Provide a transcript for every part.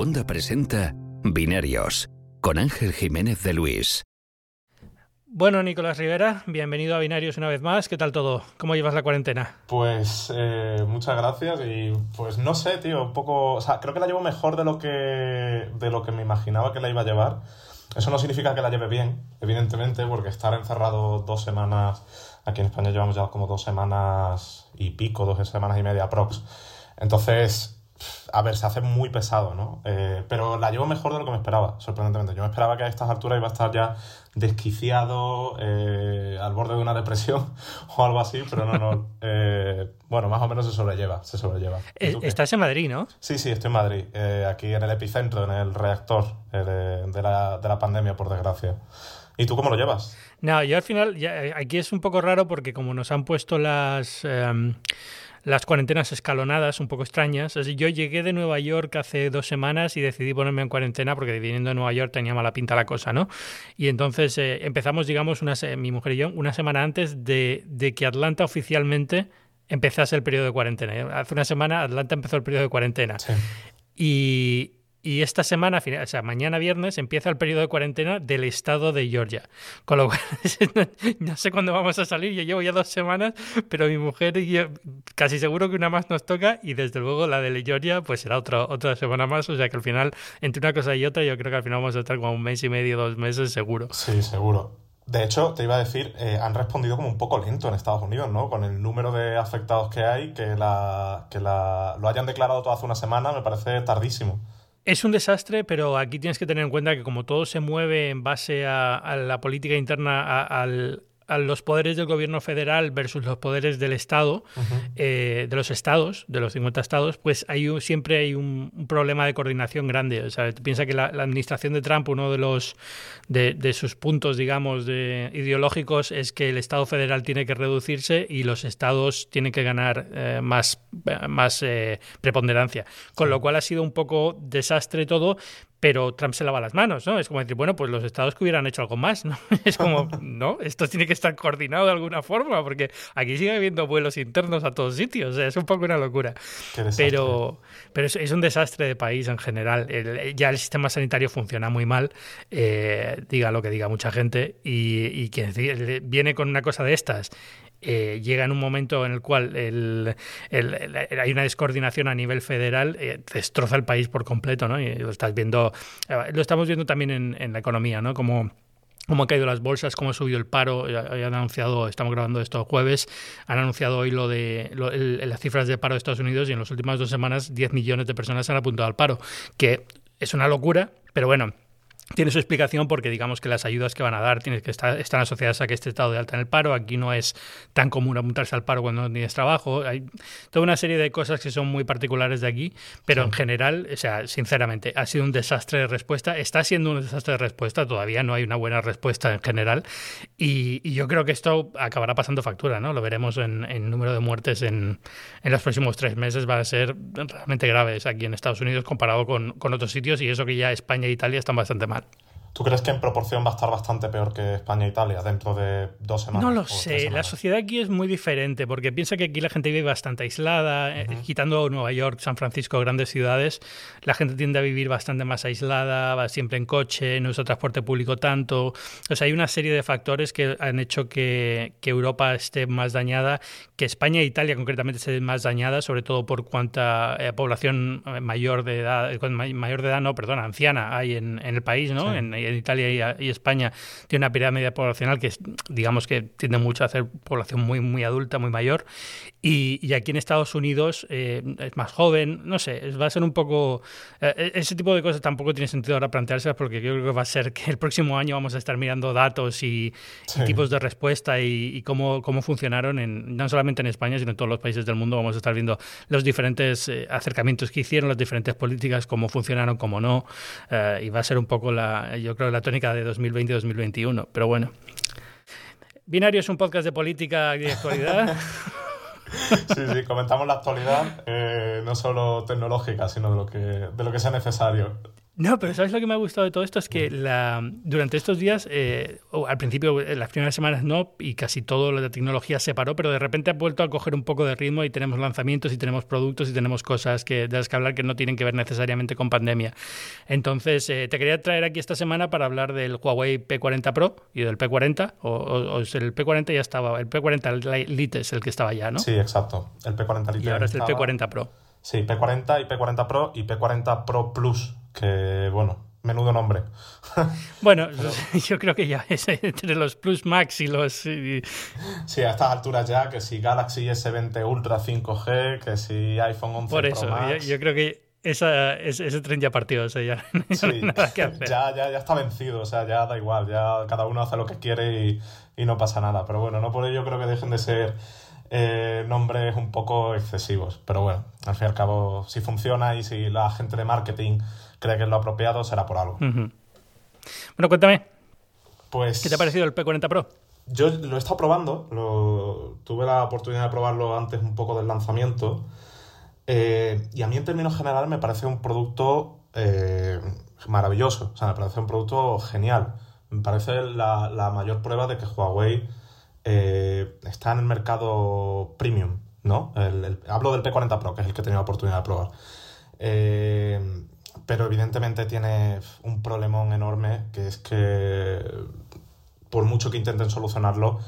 Segunda presenta Binarios con Ángel Jiménez de Luis. Bueno, Nicolás Rivera, bienvenido a Binarios una vez más. ¿Qué tal todo? ¿Cómo llevas la cuarentena? Pues eh, muchas gracias y pues no sé, tío, un poco, o sea, creo que la llevo mejor de lo que de lo que me imaginaba que la iba a llevar. Eso no significa que la lleve bien, evidentemente, porque estar encerrado dos semanas, aquí en España llevamos ya como dos semanas y pico, dos semanas y media prox. Entonces, a ver, se hace muy pesado, ¿no? Eh, pero la llevo mejor de lo que me esperaba, sorprendentemente. Yo me esperaba que a estas alturas iba a estar ya desquiciado, eh, al borde de una depresión o algo así, pero no, no. Eh, bueno, más o menos se sobrelleva, se sobrelleva. Estás en Madrid, ¿no? Sí, sí, estoy en Madrid, aquí en el epicentro, en el reactor de, la, de la pandemia, por desgracia. ¿Y tú cómo lo llevas? No, yo al final, aquí es un poco raro porque como nos han puesto las... Em, las cuarentenas escalonadas, un poco extrañas. yo llegué de Nueva York hace dos semanas y decidí ponerme en cuarentena porque viniendo de Nueva York tenía mala pinta la cosa, ¿no? Y entonces eh, empezamos, digamos, una mi mujer y yo, una semana antes de, de que Atlanta oficialmente empezase el periodo de cuarentena. Hace una semana Atlanta empezó el periodo de cuarentena. Sí. Y, y esta semana, o sea, mañana viernes, empieza el periodo de cuarentena del estado de Georgia. Con lo cual, no sé cuándo vamos a salir. Yo llevo ya dos semanas, pero mi mujer y yo, casi seguro que una más nos toca. Y desde luego la de Georgia, pues será otra, otra semana más. O sea que al final, entre una cosa y otra, yo creo que al final vamos a estar como un mes y medio, dos meses seguro. Sí, seguro. De hecho, te iba a decir, eh, han respondido como un poco lento en Estados Unidos, ¿no? Con el número de afectados que hay, que, la, que la, lo hayan declarado todo hace una semana, me parece tardísimo. Es un desastre, pero aquí tienes que tener en cuenta que como todo se mueve en base a, la política interna, al, a los poderes del gobierno federal versus los poderes del Estado, eh, de los estados, de los 50 estados, pues hay siempre hay un, problema de coordinación grande. O sea, piensa que la, administración de Trump, uno de los de, sus puntos, digamos, de, ideológicos es que el Estado federal tiene que reducirse y los estados tienen que ganar eh, más, más eh, preponderancia. Con lo cual ha sido un poco desastre todo, pero Trump se lava las manos, ¿no? Es como decir, bueno, pues los estados que hubieran hecho algo más, ¿no? Es como, no, esto tiene que estar coordinado de alguna forma, porque aquí sigue habiendo vuelos internos a todos sitios, o sea, es un poco una locura. Pero, pero es, un desastre de país en general. ya el sistema sanitario funciona muy mal, eh, diga lo que diga mucha gente, y, y quien viene con una cosa de estas eh, llega en un momento en el cual hay una descoordinación a nivel federal, eh, destroza el país por completo, ¿no? Y lo estás viendo, eh, lo estamos viendo también en, la economía, ¿no? Como cómo han caído las bolsas, cómo ha subido el paro. Han anunciado, estamos grabando esto jueves, han anunciado hoy lo de las cifras de paro de Estados Unidos y en las últimas dos semanas 10 millones de personas han apuntado al paro, que es una locura, pero bueno, tiene su explicación porque digamos que las ayudas que van a dar tienen que estar, están asociadas a que este estado de alta en el paro. Aquí no es tan común apuntarse al paro cuando no tienes trabajo. Hay toda una serie de cosas que son muy particulares de aquí, pero en general, o sea, sinceramente, ha sido un desastre de respuesta. Está siendo un desastre de respuesta, todavía no hay una buena respuesta en general. Y, yo creo que esto acabará pasando factura, ¿no? Lo veremos en, en número de muertes en, en, los próximos tres meses. Va a ser realmente graves aquí en Estados Unidos comparado con, con otros sitios y eso que ya España e Italia están bastante mal. that. ¿Tú crees que en proporción va a estar bastante peor que España e Italia dentro de dos semanas? No lo sé, la sociedad aquí es muy diferente porque piensa que aquí la gente vive bastante aislada, eh, quitando Nueva York, San Francisco, grandes ciudades, la gente tiende a vivir bastante más aislada, va siempre en coche, no usa transporte público tanto. O sea, hay una serie de factores que han hecho que, Europa esté más dañada, que España e Italia concretamente estén más dañadas, sobre todo por cuánta eh, población mayor de edad, mayor de edad, no, perdón, anciana hay en, el país, ¿no? En, en Italia y, España tiene una pirámide poblacional que digamos que tiende mucho a ser población muy, muy adulta, muy mayor. Y, aquí en Estados Unidos eh, es más joven, no sé, va a ser un poco... Eh, e, ese tipo de cosas tampoco tiene sentido ahora plantearse porque yo creo que va a ser que el próximo año vamos a estar mirando datos y, tipos de respuesta y, cómo, cómo funcionaron, en, no solamente en España, sino en todos los países del mundo. Vamos a estar viendo los diferentes eh, acercamientos que hicieron, las diferentes políticas, cómo funcionaron, cómo no. y va a ser un poco la, yo creo, la tónica de 2020-2021. Pero bueno. Binario es un podcast de política y de actualidad. Sí, sí, comentamos la actualidad, eh, no solo tecnológica, sino de lo que, de lo que sea necesario. No, pero ¿sabes lo que me ha gustado de todo esto? Es que la, durante estos días, eh, al principio, en las primeras semanas no, y casi todo lo de tecnología se paró, pero de repente ha vuelto a coger un poco de ritmo y tenemos lanzamientos y tenemos productos y tenemos cosas que, de las que hablar que no tienen que ver necesariamente con pandemia. Entonces, eh, te quería traer aquí esta semana para hablar del Huawei P40 Pro y del P40, o, el P40 ya estaba, el P40 Lite es el que estaba ya, ¿no? Sí, exacto, el P40 Lite. Y ahora es el P40 Pro. Sí, P40 y P40 Pro y P40 Pro Plus, que bueno, menudo nombre. Bueno, yo creo que ya es entre los Plus Max y los... Sí, a estas alturas ya, que si Galaxy S20 Ultra 5G, que si iPhone 11 Por eso, Pro Max. Yo, creo que esa, ese, tren ya partió, o sea, ya sí, nada que hacer. Ya, ya, ya está vencido, o sea, ya da igual, ya cada uno hace lo que quiere y, y no pasa nada. Pero bueno, no por ello creo que dejen de ser eh, nombres un poco excesivos. Pero bueno, al fin y al cabo, si funciona y si la gente de marketing cree que es lo apropiado, será por algo. Bueno, cuéntame. Pues, ¿Qué te ha parecido el P40 Pro? Yo lo he estado probando, lo, tuve la oportunidad de probarlo antes un poco del lanzamiento. Eh, y a mí en términos generales me parece un producto eh, maravilloso, o sea, me parece un producto genial. Me parece la, la mayor prueba de que Huawei eh, está en el mercado premium, ¿no? hablo del P40 Pro, que es el que he tenido la oportunidad de probar. Eh, pero evidentemente tiene un problemón enorme, que es que por mucho que intenten solucionarlo,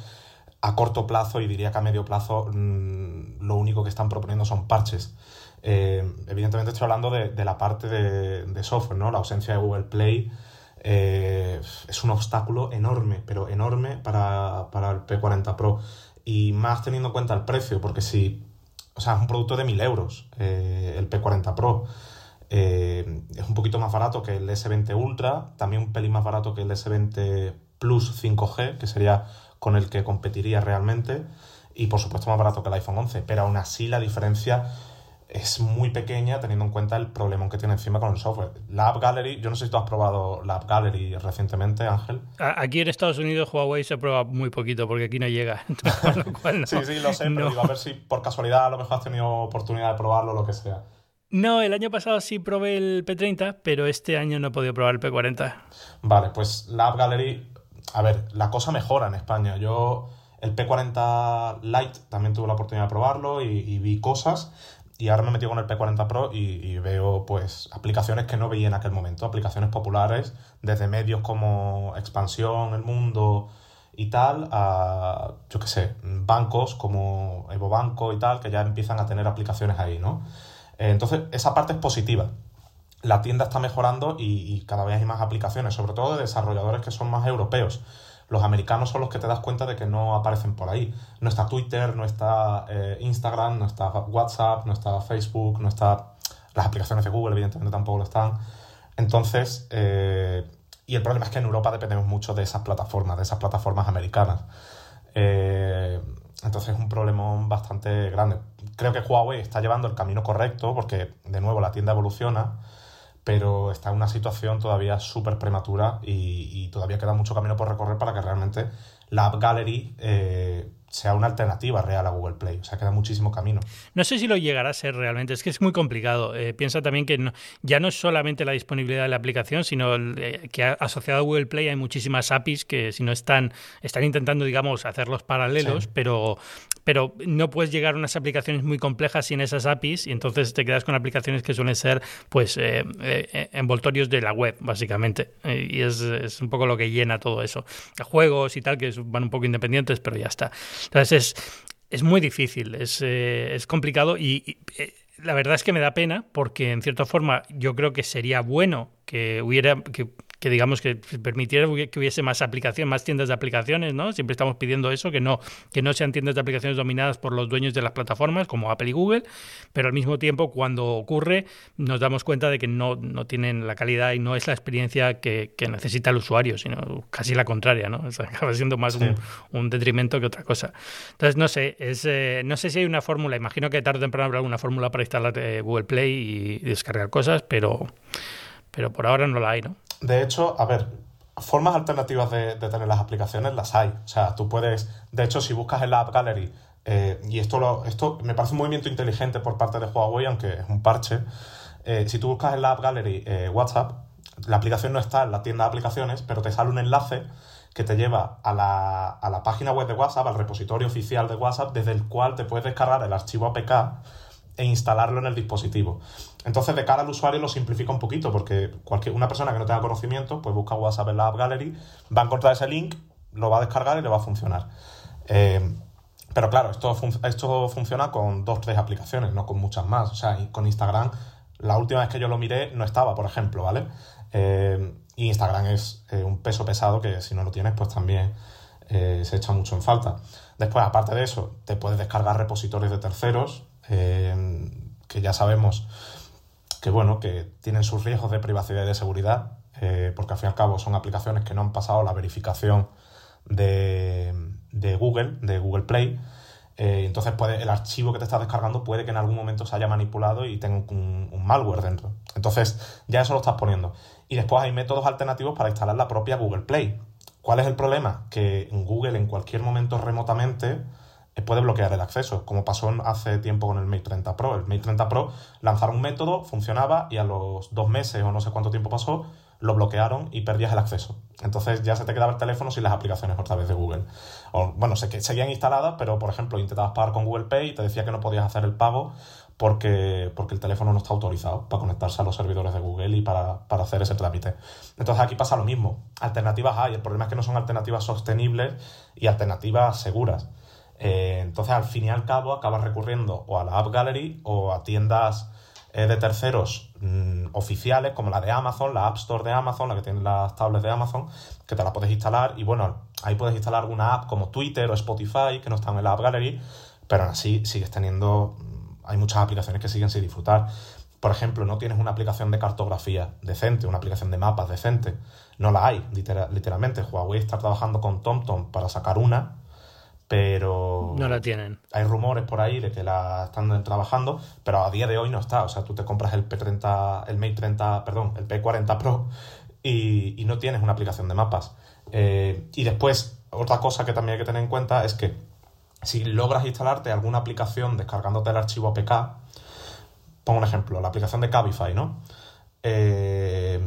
a corto plazo y diría que a medio plazo, mm, lo único que están proponiendo son parches. Eh, evidentemente estoy hablando de, la parte de, software, ¿no? La ausencia de Google Play eh, es un obstáculo enorme, pero enorme para, el P40 Pro. Y más teniendo en cuenta el precio, porque si, o sea, es un producto de 1000 euros eh, el P40 Pro. Eh, es un poquito más barato que el S20 Ultra, también un pelín más barato que el S20 Plus 5G, que sería con el que competiría realmente, y por supuesto más barato que el iPhone 11, pero aún así la diferencia es muy pequeña teniendo en cuenta el problema que tiene encima con el software. La App Gallery, yo no sé si tú has probado la App Gallery recientemente, Ángel. Aquí en Estados Unidos Huawei se prueba muy poquito porque aquí no llega. sí, sí, lo sé, pero digo, a ver si por casualidad a lo mejor has tenido oportunidad de probarlo o lo que sea. No, el año pasado sí probé el P30, pero este año no he podido probar el P40. Vale, pues la App Gallery, a ver, la cosa mejora en España. Yo el P40 Lite también tuve la oportunidad de probarlo y vi cosas y ahora me he metido con el P40 Pro y, veo pues aplicaciones que no veía en aquel momento, aplicaciones populares, desde medios como Expansión, El Mundo y tal, a, yo qué sé, bancos como Evo Banco y tal, que ya empiezan a tener aplicaciones ahí, ¿no? Eh, entonces, esa parte es positiva. La tienda está mejorando y, cada vez hay más aplicaciones, sobre todo de desarrolladores que son más europeos los americanos son los que te das cuenta de que no aparecen por ahí. No está Twitter, no está eh, Instagram, no está WhatsApp, no está Facebook, no está... Las aplicaciones de Google, evidentemente, tampoco lo están. Entonces, eh, y el problema es que en Europa dependemos mucho de esas plataformas, de esas plataformas americanas. Entonces es un problema bastante grande. Creo que Huawei está llevando el camino correcto porque, de nuevo, la tienda evoluciona pero está en una situación todavía súper prematura y, todavía queda mucho camino por recorrer para que realmente la App Gallery eh, sea una alternativa real a Google Play. O sea, queda muchísimo camino. No sé si lo llegará a ser realmente, es que es muy complicado. Eh, piensa también que ya no es solamente la disponibilidad de la aplicación, sino eh, que asociado a Google Play hay muchísimas APIs que si no están, están intentando, digamos, hacerlos paralelos, pero, pero no puedes llegar a unas aplicaciones muy complejas sin esas APIs y entonces te quedas con aplicaciones que suelen ser pues eh, envoltorios de la web, básicamente. y es, es, un poco lo que llena todo eso. Juegos y tal, que van un poco independientes, pero ya está. Entonces es, muy difícil, es, eh, complicado y, eh, la verdad es que me da pena porque en cierta forma yo creo que sería bueno que hubiera que que digamos que permitiera que hubiese más aplicación, más tiendas de aplicaciones, ¿no? Siempre estamos pidiendo eso, que no, que no sean tiendas de aplicaciones dominadas por los dueños de las plataformas como Apple y Google, pero al mismo tiempo cuando ocurre nos damos cuenta de que no, no tienen la calidad y no es la experiencia que, necesita el usuario, sino casi la contraria, ¿no? acaba siendo más un, detrimento que otra cosa. Entonces, no sé, es, eh, no sé si hay una fórmula, imagino que tarde o temprano habrá una fórmula para instalar eh, Google Play y descargar cosas, pero, pero por ahora no la hay, ¿no? De hecho, a ver, formas alternativas de, tener las aplicaciones las hay. O sea, tú puedes, de hecho, si buscas en la App Gallery, eh, y esto, lo, esto me parece un movimiento inteligente por parte de Huawei, aunque es un parche, eh, si tú buscas en la App Gallery eh, WhatsApp, la aplicación no está en la tienda de aplicaciones, pero te sale un enlace que te lleva a la, a la página web de WhatsApp, al repositorio oficial de WhatsApp, desde el cual te puedes descargar el archivo APK e instalarlo en el dispositivo. Entonces, de cara al usuario lo simplifica un poquito, porque cualquier, una persona que no tenga conocimiento, pues busca WhatsApp en la App Gallery, va a encontrar ese link, lo va a descargar y le va a funcionar. Eh, pero claro, esto, esto funciona con dos, tres aplicaciones, no con muchas más. O sea, con Instagram, la última vez que yo lo miré no estaba, por ejemplo, ¿vale? Eh, y Instagram es eh, un peso pesado que si no lo tienes, pues también se echa mucho en falta. Después, aparte de eso, te puedes descargar repositorios de terceros, que ya sabemos que bueno, que tienen sus riesgos de privacidad y de seguridad, eh, porque al fin y al cabo son aplicaciones que no han pasado la verificación de, Google, de Google Play. Eh, entonces puede, el archivo que te estás descargando puede que en algún momento se haya manipulado y tenga un, un, malware dentro. Entonces ya eso lo estás poniendo. Y después hay métodos alternativos para instalar la propia Google Play. ¿Cuál es el problema? Que Google en cualquier momento remotamente puede bloquear el acceso, como pasó hace tiempo con el Mate 30 Pro. El Mate 30 Pro lanzaron un método, funcionaba y a los dos meses o no sé cuánto tiempo pasó, lo bloquearon y perdías el acceso. Entonces ya se te quedaba el teléfono sin las aplicaciones otra vez de Google. Bueno, seguían instaladas, pero por ejemplo intentabas pagar con Google Pay y te decía que no podías hacer el pago porque, porque el teléfono no está autorizado para conectarse a los servidores de Google y para, para hacer ese trámite. Entonces aquí pasa lo mismo. Alternativas hay, el problema es que no son alternativas sostenibles y alternativas seguras. Eh, entonces, al fin y al cabo, acabas recurriendo o a la App Gallery o a tiendas eh, de terceros mm, oficiales, como la de Amazon, la App Store de Amazon, la que tiene las tablets de Amazon, que te la puedes instalar. Y bueno, ahí puedes instalar alguna app como Twitter o Spotify, que no están en la App Gallery, pero aún así sigues teniendo. Mm, hay muchas aplicaciones que siguen sin disfrutar. Por ejemplo, no tienes una aplicación de cartografía decente, una aplicación de mapas decente. No la hay, literalmente. Huawei está trabajando con TomTom para sacar una, pero... No la tienen. Hay rumores por ahí de que la están trabajando, pero a día de hoy no está. O sea, tú te compras el P30, el Mate 30, perdón, el P40 Pro y, no tienes una aplicación de mapas. Eh, y después, otra cosa que también hay que tener en cuenta es que si logras instalarte alguna aplicación descargándote el archivo APK, pongo un ejemplo, la aplicación de Cabify, ¿no? Eh,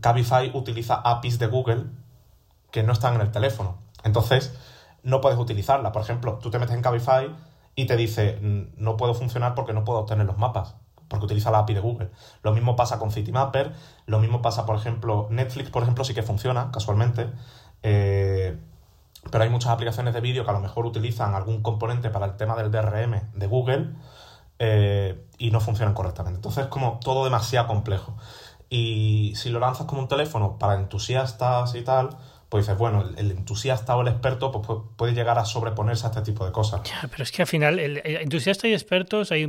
Cabify utiliza APIs de Google que no están en el teléfono. Entonces, no puedes utilizarla. Por ejemplo, tú te metes en Cabify y te dice, no puedo funcionar porque no puedo obtener los mapas, porque utiliza la API de Google. Lo mismo pasa con Citymapper, lo mismo pasa, por ejemplo, Netflix, por ejemplo, sí que funciona, casualmente. Eh, pero hay muchas aplicaciones de vídeo que a lo mejor utilizan algún componente para el tema del DRM de Google eh, y no funcionan correctamente. Entonces es como todo demasiado complejo. Y si lo lanzas como un teléfono para entusiastas y tal, pues dices, bueno, el, entusiasta o el experto pues, puede llegar a sobreponerse a este tipo de cosas. pero es que al final, el, entusiasta y expertos hay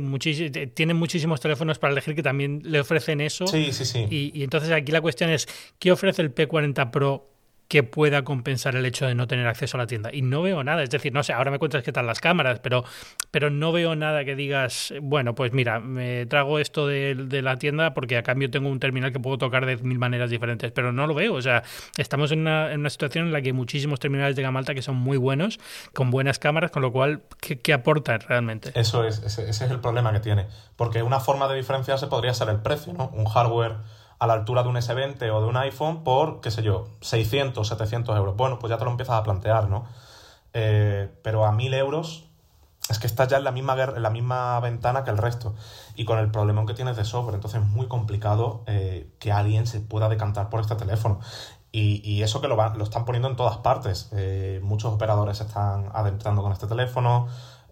tienen muchísimos teléfonos para elegir que también le ofrecen eso. Sí, sí, sí. Y, y entonces aquí la cuestión es, ¿qué ofrece el P40 Pro que pueda compensar el hecho de no tener acceso a la tienda. Y no veo nada, es decir, no sé, ahora me cuentas qué tal las cámaras, pero, pero no veo nada que digas, bueno, pues mira, me trago esto de, la tienda porque a cambio tengo un terminal que puedo tocar de mil maneras diferentes, pero no lo veo, o sea, estamos en una, situación en la que hay muchísimos terminales de gama alta que son muy buenos, con buenas cámaras, con lo cual, ¿qué, qué aportan realmente? Eso es, ese, ese es el problema que tiene, porque una forma de diferenciarse podría ser el precio, ¿no? Un hardware a la altura de un S20 o de un iPhone por, qué sé yo, 600, 700 euros. Bueno, pues ya te lo empiezas a plantear, ¿no? Eh, pero a 1000 euros es que estás ya en la misma, en la misma ventana que el resto y con el problema que tienes de software. Entonces es muy complicado eh, que alguien se pueda decantar por este teléfono. Y, eso que lo, lo están poniendo en todas partes. Eh, muchos operadores se están adentrando con este teléfono.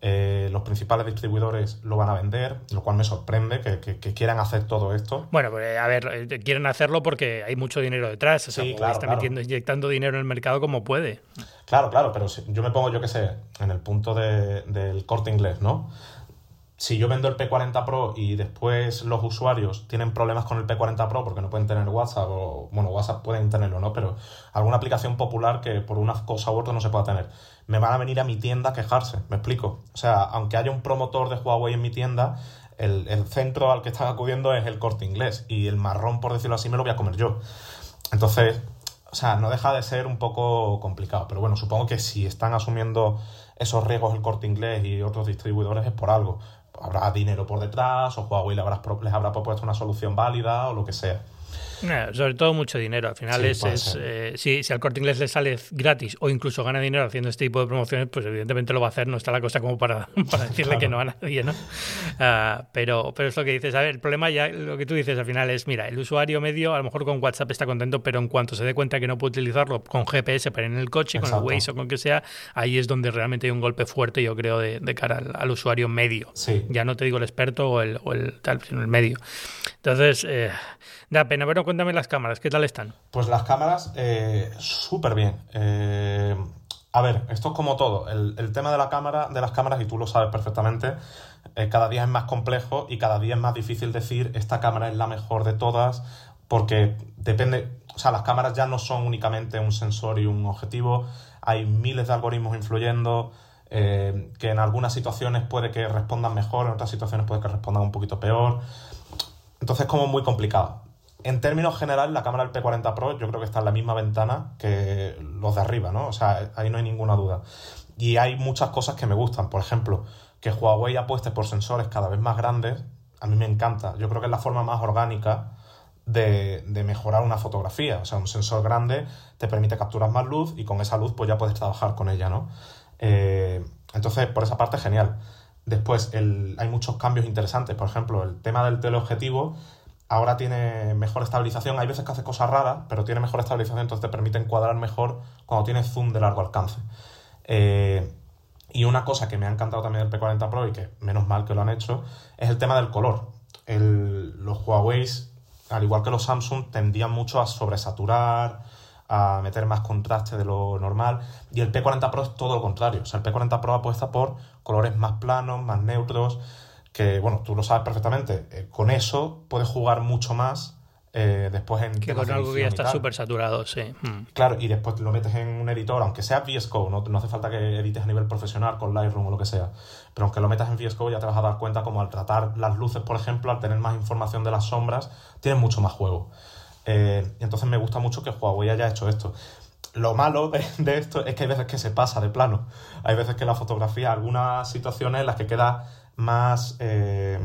Eh, los principales distribuidores lo van a vender, lo cual me sorprende que, quieran hacer todo esto. Bueno, pues a ver, eh, quieren hacerlo porque hay mucho dinero detrás. O sea, está metiendo, inyectando dinero en el mercado como puede. Claro, claro, pero si yo me pongo, yo qué sé, en el punto del corte inglés, ¿no? si yo vendo el P40 Pro y después los usuarios tienen problemas con el P40 Pro porque no pueden tener WhatsApp, o bueno, WhatsApp pueden tenerlo, ¿no? Pero alguna aplicación popular que por una cosa u otra no se pueda tener, me van a venir a mi tienda a quejarse, ¿me explico? O sea, aunque haya un promotor de Huawei en mi tienda, el, el centro al que están acudiendo es el corte inglés y el marrón, por decirlo así, me lo voy a comer yo. Entonces, o sea, no deja de ser un poco complicado, pero bueno, supongo que si están asumiendo esos riesgos el corte inglés y otros distribuidores es por algo habrá dinero por detrás o Huawei habrá, les habrá propuesto una solución válida o lo que sea. Sobre todo mucho dinero. Al final es, eh, si, al corte inglés le sale gratis o incluso gana dinero haciendo este tipo de promociones, pues evidentemente lo va a hacer. No está la cosa como para, decirle que no a nadie, ¿no? Ah, pero, pero es lo que dices. A ver, el problema ya, lo que tú dices al final es, mira, el usuario medio a lo mejor con WhatsApp está contento, pero en cuanto se dé cuenta que no puede utilizarlo con GPS para ir en el coche, con el Waze o con que sea, ahí es donde realmente hay un golpe fuerte, yo creo, de, cara al, usuario medio. Ya no te digo el experto o el, o el tal, sino el medio. Entonces, eh, da pena. Pero cuéntame las cámaras, ¿qué tal están? Pues las cámaras, eh, súper bien. Eh, a ver, esto es como todo. El, tema de la cámara, de las cámaras, y tú lo sabes perfectamente, eh, cada día es más complejo y cada día es más difícil decir esta cámara es la mejor de todas, porque depende. O sea, las cámaras ya no son únicamente un sensor y un objetivo. Hay miles de algoritmos influyendo. que en algunas situaciones puede que respondan mejor, en otras situaciones puede que respondan un poquito peor. Entonces es como muy complicado. En términos generales, la cámara del P40 Pro yo creo que está en la misma ventana que los de arriba, ¿no? O sea, ahí no hay ninguna duda. Y hay muchas cosas que me gustan. Por ejemplo, que Huawei apueste por sensores cada vez más grandes, a mí me encanta. Yo creo que es la forma más orgánica de, mejorar una fotografía. O sea, un sensor grande te permite capturar más luz y con esa luz pues ya puedes trabajar con ella, ¿no? Eh, entonces, por esa parte, genial. Después, hay muchos cambios interesantes. Por ejemplo, el tema del teleobjetivo ahora tiene mejor estabilización. Hay veces que hace cosas raras, pero tiene mejor estabilización, entonces te permite encuadrar mejor cuando tienes zoom de largo alcance. Eh, y una cosa que me ha encantado también del P40 Pro y que menos mal que lo han hecho, es el tema del color. los Huawei, al igual que los Samsung, tendían mucho a sobresaturar, a meter más contraste de lo normal. Y el P40 Pro es todo lo contrario. O sea, el P40 Pro apuesta por colores más planos, más neutros que, bueno, tú lo sabes perfectamente, eh, con eso puedes jugar mucho más eh, después en... Que con algo que ya está súper saturado, sí. Hmm. Claro, y después lo metes en un editor, aunque sea VS Code, no, no hace falta que edites a nivel profesional con Lightroom o lo que sea, pero aunque lo metas en VS Code ya te vas a dar cuenta como al tratar las luces, por ejemplo, al tener más información de las sombras, tienes mucho más juego. Eh, entonces me gusta mucho que Huawei haya hecho esto. Lo malo de, de, esto es que hay veces que se pasa de plano. Hay veces que la fotografía, algunas situaciones en las que queda más... Eh,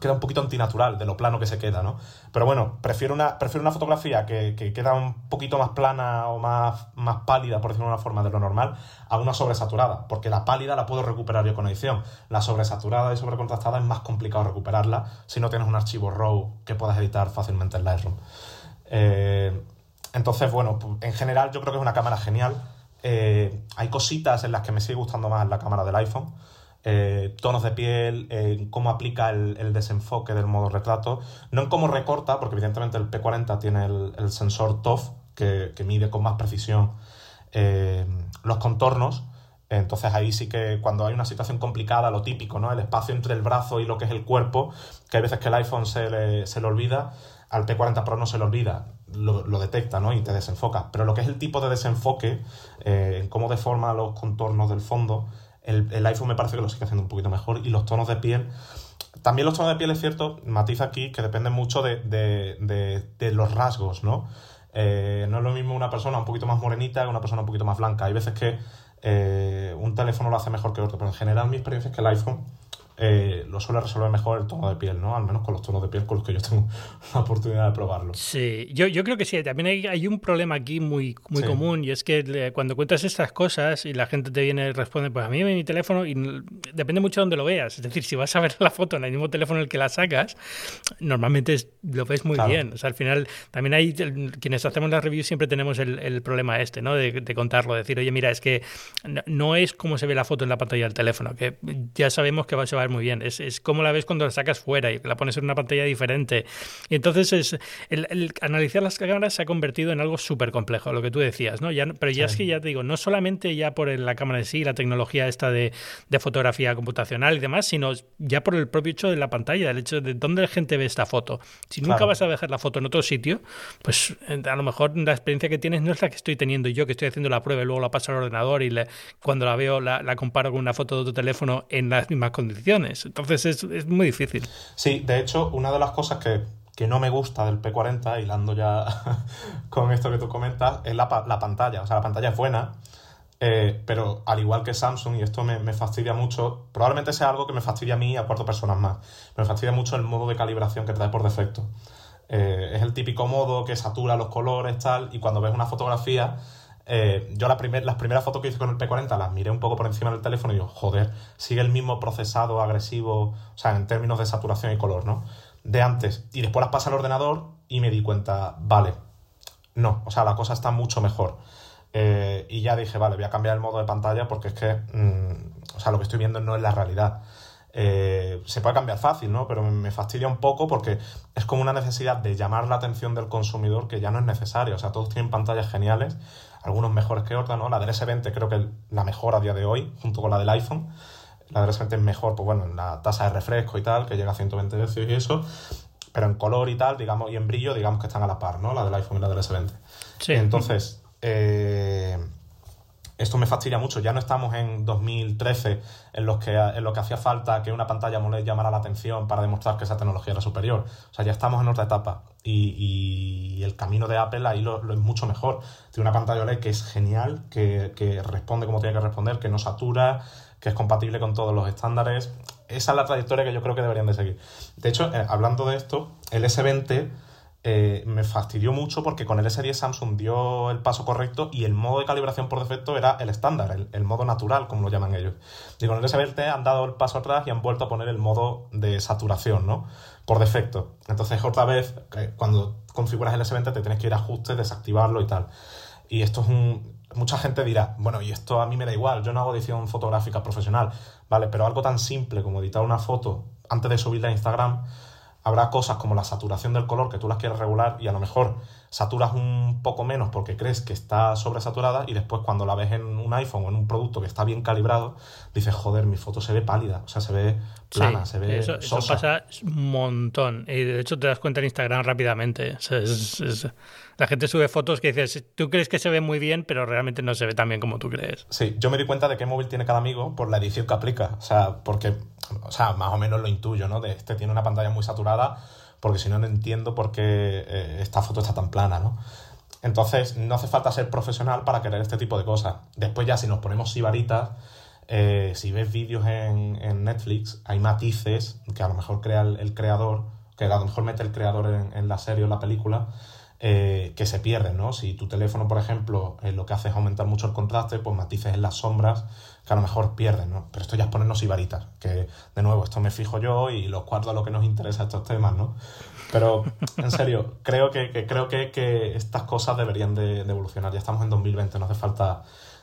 queda un poquito antinatural de lo plano que se queda, ¿no? Pero bueno, prefiero una, prefiero una fotografía que, queda un poquito más plana o más, más pálida, por decirlo de una forma, de lo normal, a una sobresaturada, porque la pálida la puedo recuperar yo con edición. La sobresaturada y sobrecontrastada es más complicado recuperarla si no tienes un archivo RAW que puedas editar fácilmente en Lightroom. Eh, entonces, bueno, en general yo creo que es una cámara genial. Eh, hay cositas en las que me sigue gustando más la cámara del iPhone. Eh, tonos de piel, eh, cómo aplica el, desenfoque del modo retrato, no en cómo recorta, porque evidentemente el P40 tiene el, sensor TOF que, mide con más precisión los contornos. Entonces ahí sí que cuando hay una situación complicada, lo típico, ¿no? El espacio entre el brazo y lo que es el cuerpo, que hay veces que el iPhone se le olvida, al P40 Pro no se le olvida lo, detecta ¿no? y te desenfoca. Pero lo que es el tipo de desenfoque, eh, cómo deforma los contornos del fondo, el, iPhone me parece que lo sigue haciendo un poquito mejor y los tonos de piel. También los tonos de piel es cierto, matiza aquí, que depende mucho de, los rasgos, ¿no? Eh, no es lo mismo una persona un poquito más morenita que una persona un poquito más blanca. Hay veces que eh, un teléfono lo hace mejor que otro, pero en general mi experiencia es que el iPhone eh, lo suele resolver mejor el tono de piel, ¿no? Al menos con los tonos de piel con los que yo tengo la oportunidad de probarlo. Sí, yo, yo creo que sí. También hay, hay un problema aquí muy, muy común y es que cuando cuentas estas cosas y la gente te viene y responde, pues a mí mi teléfono y depende mucho de dónde lo veas. Es decir, si vas a ver la foto en el mismo teléfono en el que la sacas, normalmente lo ves muy bien. O sea, al final también hay quienes hacemos las reviews siempre tenemos el, el problema este, ¿no? De, de, contarlo, decir, oye, mira, es que no, es como se ve la foto en la pantalla del teléfono, que ya sabemos que va, se va muy bien. Es, es como la ves cuando la sacas fuera y la pones en una pantalla diferente. Y entonces es, el, analizar las cámaras se ha convertido en algo súper complejo, lo que tú decías, ¿no? Ya, pero ya es que ya te digo, no solamente ya por la cámara en sí, la tecnología esta de, de, fotografía computacional y demás, sino ya por el propio hecho de la pantalla, el hecho de dónde la gente ve esta foto. Si nunca vas a dejar la foto en otro sitio, pues eh, a lo mejor la experiencia que tienes no es la que estoy teniendo yo, que estoy haciendo la prueba y luego la paso al ordenador y cuando la veo la, la comparo con una foto de otro teléfono en las mismas condiciones. Entonces es, muy difícil. Sí, de hecho, una de las cosas que, no me gusta del P40, hilando ya con esto que tú comentas, es la, la, pantalla. O sea, la pantalla es buena, Eh, pero al igual que Samsung, y esto me, fastidia mucho, probablemente sea algo que me fastidia a mí y a cuatro personas más. Me fastidia mucho el modo de calibración que trae por defecto. Eh, es el típico modo que satura los colores, tal, y cuando ves una fotografía, eh, yo la las primeras fotos que hice con el P40 las miré un poco por encima del teléfono y digo, joder, sigue el mismo procesado agresivo, o sea, en términos de saturación y color, ¿no? De antes. Y después las pasé al ordenador y me di cuenta, vale, no, o sea, la cosa está mucho mejor. Eh, y ya dije, vale, voy a cambiar el modo de pantalla porque es que, mm, o sea, lo que estoy viendo no es la realidad. Eh, se puede cambiar fácil, ¿no? Pero me fastidia un poco porque es como una necesidad de llamar la atención del consumidor que ya no es necesaria. O sea, todos tienen pantallas geniales, algunos mejores que otras, ¿no? La del S20 creo que es la mejor a día de hoy, junto con la del iPhone. La del S20 es mejor, pues bueno, en la tasa de refresco y tal, que llega a 120 Hz y eso. Pero en color y tal, digamos, y en brillo, digamos que están a la par, ¿no? La del iPhone y la del S20. Sí. Entonces, eh, esto me fastidia mucho. Ya no estamos en 2013 en, los que, en lo que hacía falta que una pantalla AMOLED llamara la atención para demostrar que esa tecnología era superior. O sea, ya estamos en otra etapa. Y, el camino de Apple ahí lo, es mucho mejor. Tiene una pantalla OLED que es genial, que, responde como tiene que responder, que no satura, que es compatible con todos los estándares. Esa es la trayectoria que yo creo que deberían de seguir. De hecho, eh, hablando de esto, el S20 eh, me fastidió mucho porque con el S10 Samsung dio el paso correcto y el modo de calibración por defecto era el estándar, el, modo natural, como lo llaman ellos. Y con el S20 han dado el paso atrás y han vuelto a poner el modo de saturación, ¿no? Por defecto. Entonces, otra vez, cuando configuras el S20 te tienes que ir a ajustes, desactivarlo y tal. Y esto es un. Mucha gente dirá, bueno, y esto a mí me da igual, yo no hago edición fotográfica profesional, ¿vale? Pero algo tan simple como editar una foto antes de subirla a Instagram habrá cosas como la saturación del color que tú las quieres regular y a lo mejor saturas un poco menos porque crees que está sobresaturada y después cuando la ves en un iPhone o en un producto que está bien calibrado, dices, joder, mi foto se ve pálida, o sea, se ve plana, se ve eso, eso, pasa un montón y de hecho te das cuenta en Instagram rápidamente. la gente sube fotos que dices, tú crees que se ve muy bien, pero realmente no se ve tan bien como tú crees. Sí, yo me di cuenta de qué móvil tiene cada amigo por la edición que aplica, o sea, porque o sea, más o menos lo intuyo, ¿no? De este tiene una pantalla muy saturada, porque si no, no entiendo por qué eh, esta foto está tan plana, ¿no? Entonces, no hace falta ser profesional para querer este tipo de cosas. Después ya, si nos ponemos sibaritas, eh, si ves vídeos en, Netflix, hay matices que a lo mejor crea el, creador, que a lo mejor mete el creador en, en la serie o en la película, eh, que se pierden, ¿no? Si tu teléfono, por ejemplo, lo que hace es aumentar mucho el contraste, pues matices en las sombras que a lo mejor pierden, ¿no? Pero esto ya es ponernos ibaritas, que de nuevo, esto me fijo yo y los cuartos a lo que nos interesa estos temas, ¿no? Pero, en serio, creo que, creo que, estas cosas deberían de, evolucionar. Ya estamos en 2020, no hace falta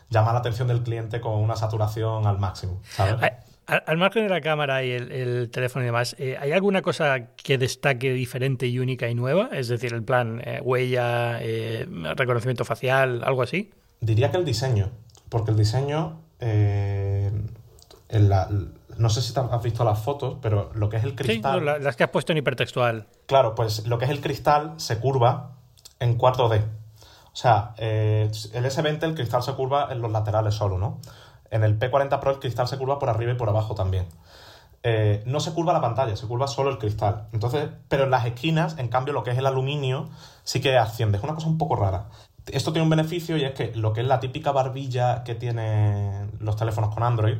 llamar la atención del cliente con una saturación al máximo, ¿sabes? Al, margen de la cámara y el, teléfono y demás, eh, ¿hay alguna cosa que destaque diferente y única y nueva? Es decir, el plan eh, huella, eh, reconocimiento facial, algo así. Diría que el diseño, porque el diseño, no sé si has visto las fotos, pero lo que es el cristal... Sí, las que has puesto en hipertextual. Claro, pues lo que es el cristal se curva en 4D. O sea, el S20 el cristal se curva en los laterales solo, ¿no? En el P40 Pro el cristal se curva por arriba y por abajo también. Eh, no se curva la pantalla, se curva solo el cristal. Entonces, pero en las esquinas, en cambio, lo que es el aluminio sí que asciende. Es una cosa un poco rara. Esto tiene un beneficio y es que lo que es la típica barbilla que tienen los teléfonos con Android,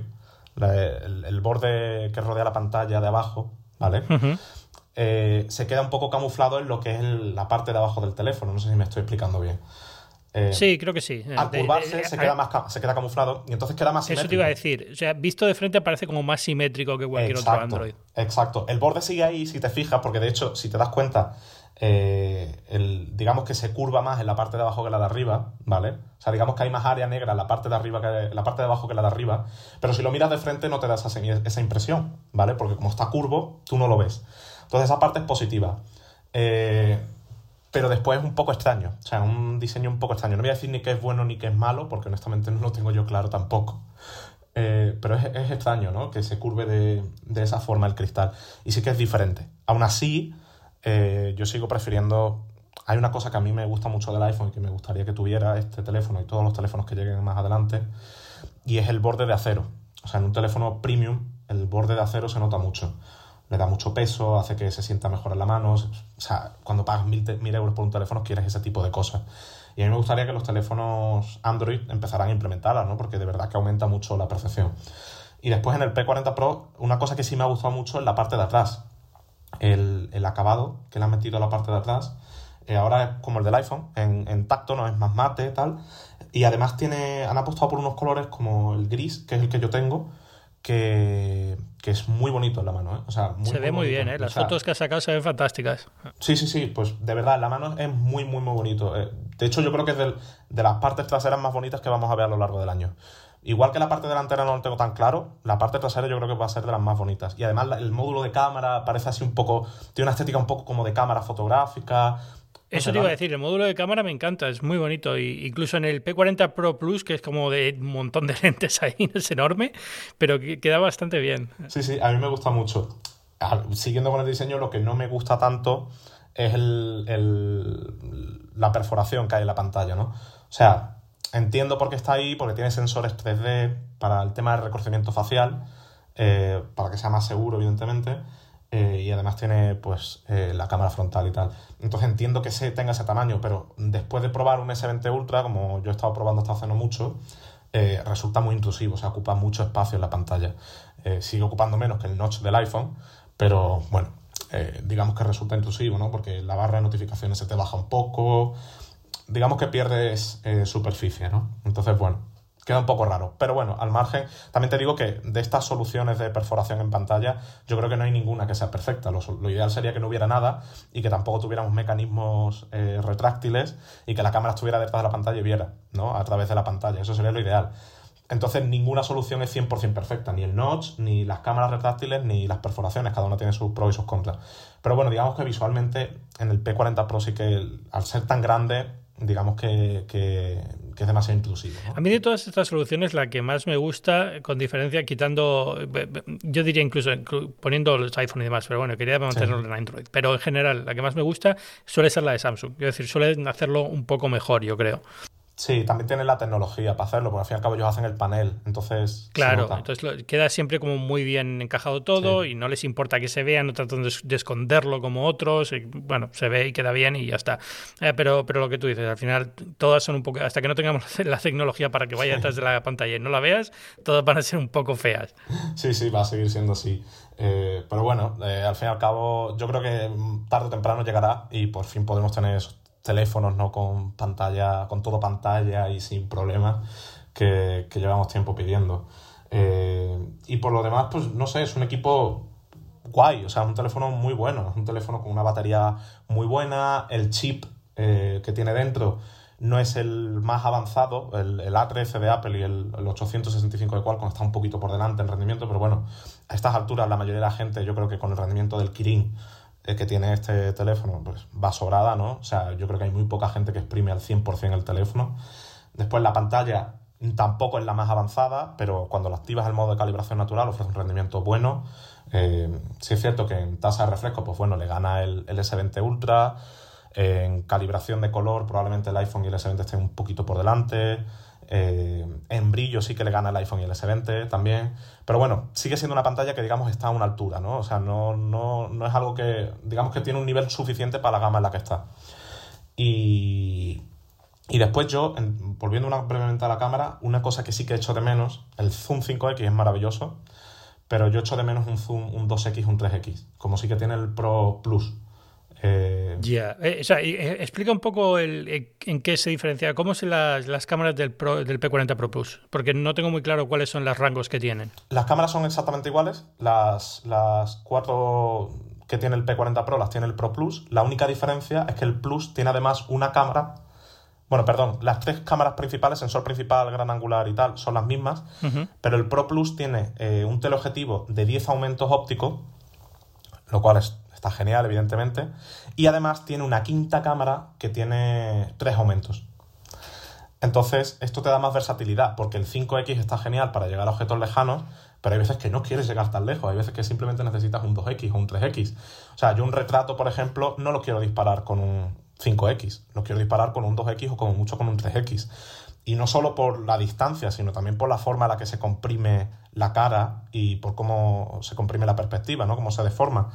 el, borde que rodea la pantalla de abajo, ¿vale? Eh, se queda un poco camuflado en lo que es la parte de abajo del teléfono. No sé si me estoy explicando bien. Eh, sí, creo que sí. Al curvarse se, queda más, se queda camuflado y entonces queda más simétrico. Eso te iba a decir. O sea, visto de frente parece como más simétrico que cualquier otro Android. Exacto. El borde sigue ahí si te fijas, porque de hecho, si te das cuenta, eh, el, digamos que se curva más en la parte de abajo que la de arriba, ¿vale? O sea, digamos que hay más área negra en la parte de arriba que en la parte de abajo que la de arriba, pero si lo miras de frente no te da esa, esa impresión, ¿vale? Porque como está curvo, tú no lo ves. Entonces esa parte es positiva. Eh, pero después es un poco extraño, o sea, un diseño un poco extraño. No voy a decir ni que es bueno ni que es malo, porque honestamente no lo tengo yo claro tampoco. Eh, pero es, extraño, ¿no? Que se curve de, esa forma el cristal. Y sí que es diferente. Aún así, eh, yo sigo prefiriendo... Hay una cosa que a mí me gusta mucho del iPhone y que me gustaría que tuviera este teléfono y todos los teléfonos que lleguen más adelante, y es el borde de acero. O sea, en un teléfono premium, el borde de acero se nota mucho le da mucho peso, hace que se sienta mejor en la mano. O sea, cuando pagas mil, euros por un teléfono quieres ese tipo de cosas. Y a mí me gustaría que los teléfonos Android empezaran a implementarlas, ¿no? Porque de verdad que aumenta mucho la percepción. Y después en el P40 Pro, una cosa que sí me ha gustado mucho es la parte de atrás. El, el acabado que le han metido a la parte de atrás. Eh, ahora es como el del iPhone, en, en tacto, no es más mate, tal. Y además tiene, han apostado por unos colores como el gris, que es el que yo tengo, que, que es muy bonito en la mano. ¿eh? O sea, se ve muy bien, ¿eh? las fotos que has sacado se ven fantásticas. Sí, sí, sí, pues de verdad, la mano es muy, muy, muy bonito. Eh, de hecho, yo creo que es de las partes traseras más bonitas que vamos a ver a lo largo del año. Igual que la parte delantera no lo tengo tan claro, la parte trasera yo creo que va a ser de las más bonitas. Y además el módulo de cámara parece así un poco, tiene una estética un poco como de cámara fotográfica, eso te iba a decir, el módulo de cámara me encanta, es muy bonito. Y incluso en el P40 Pro Plus, que es como de un montón de lentes ahí, es enorme, pero queda bastante bien. Sí, sí, a mí me gusta mucho. Siguiendo con el diseño, lo que no me gusta tanto es el, la perforación que hay en la pantalla, ¿no? O sea, entiendo por qué está ahí, porque tiene sensores 3D para el tema del reconocimiento facial, eh, para que sea más seguro, evidentemente eh, y además tiene pues eh, la cámara frontal y tal. Entonces entiendo que se tenga ese tamaño, pero después de probar un S20 Ultra, como yo he estado probando hasta hace no mucho, eh, resulta muy intrusivo, o sea, ocupa mucho espacio en la pantalla. sigue ocupando menos que el notch del iPhone, pero bueno, digamos que resulta intrusivo, ¿no? Porque la barra de notificaciones se te baja un poco, digamos que pierdes superficie, ¿no? Entonces, bueno, queda un poco raro. Pero bueno, al margen, también te digo que de estas soluciones de perforación en pantalla, yo creo que no hay ninguna que sea perfecta. Lo, ideal sería que no hubiera nada y que tampoco tuviéramos mecanismos eh, retráctiles y que la cámara estuviera detrás de la pantalla y viera, ¿no? A través de la pantalla. Eso sería lo ideal. Entonces, ninguna solución es 100% perfecta, ni el notch, ni las cámaras retráctiles, ni las perforaciones, cada una tiene sus pros y sus contras. Pero bueno, digamos que visualmente en el P40 Pro sí que al ser tan grande, digamos que, que que es demasiado intrusivo. A mí de todas estas soluciones la que más me gusta, con diferencia quitando, yo diría incluso poniendo los iPhone y demás, pero bueno, quería mantenerlo en Android. Pero en general, la que más me gusta suele ser la de Samsung. Es decir, suelen hacerlo un poco mejor, yo creo. Sí, también tienen la tecnología para hacerlo, porque al fin y al cabo ellos hacen el panel, entonces... Claro, entonces queda siempre como muy bien encajado todo y no les importa que se vea, no tratan de, esconderlo como otros, bueno, se ve y queda bien y ya está. Eh, pero, pero lo que tú dices, al final todas son un poco, hasta que no tengamos la tecnología para que vaya detrás de la pantalla y no la veas, todas van a ser un poco feas. Sí, sí, va a seguir siendo así. Eh, pero bueno, eh, al fin y al cabo yo creo que tarde o temprano llegará y por fin podemos tener eso teléfonos no con pantalla, con todo pantalla y sin problemas que, llevamos tiempo pidiendo. Eh, y por lo demás, pues no sé, es un equipo guay, o sea, un teléfono muy bueno, es un teléfono con una batería muy buena, el chip eh, que tiene dentro no es el más avanzado, el, el A13 de Apple y el, el, 865 de Qualcomm está un poquito por delante en rendimiento, pero bueno, a estas alturas la mayoría de la gente, yo creo que con el rendimiento del Kirin que tiene este teléfono pues va sobrada, ¿no? O sea, yo creo que hay muy poca gente que exprime al 100% el teléfono. Después la pantalla tampoco es la más avanzada, pero cuando la activas el modo de calibración natural ofrece un rendimiento bueno. Eh, sí es cierto que en tasa de refresco, pues bueno, le gana el, el S20 Ultra. en calibración de color, probablemente el iPhone y el S20 estén un poquito por delante. Eh, en brillo sí que le gana el iPhone y el S20 también. Pero bueno, sigue siendo una pantalla que digamos está a una altura, ¿no? O sea, no, no, no es algo que, digamos que tiene un nivel suficiente para la gama en la que está. Y, y después yo, volviendo una, brevemente a la cámara, una cosa que sí que echo de menos, el Zoom 5X es maravilloso, pero yo echo de menos un Zoom, un 2X, un 3X, como sí que tiene el Pro Plus. Eh, ya, eh, o sea, eh, explica un poco el, en qué se diferencia, cómo son las, las cámaras del, Pro, del P40 Pro Plus, porque no tengo muy claro cuáles son los rangos que tienen. Las cámaras son exactamente iguales, las, las cuatro que tiene el P40 Pro las tiene el Pro Plus, la única diferencia es que el Plus tiene además una cámara, bueno, perdón, las tres cámaras principales, sensor principal, gran angular y tal, son las mismas, pero el Pro Plus tiene un teleobjetivo de 10 aumentos ópticos, lo cual es Está genial, evidentemente. Y además tiene una quinta cámara que tiene tres aumentos. Entonces, esto te da más versatilidad, porque el 5X está genial para llegar a objetos lejanos, pero hay veces que no quieres llegar tan lejos, hay veces que simplemente necesitas un 2X o un 3X. O sea, yo un retrato, por ejemplo, no lo quiero disparar con un 5X, lo quiero disparar con un 2X o como mucho con un 3X. Y no solo por la distancia, sino también por la forma en la que se comprime la cara y por cómo se comprime la perspectiva, ¿no? Cómo se deforma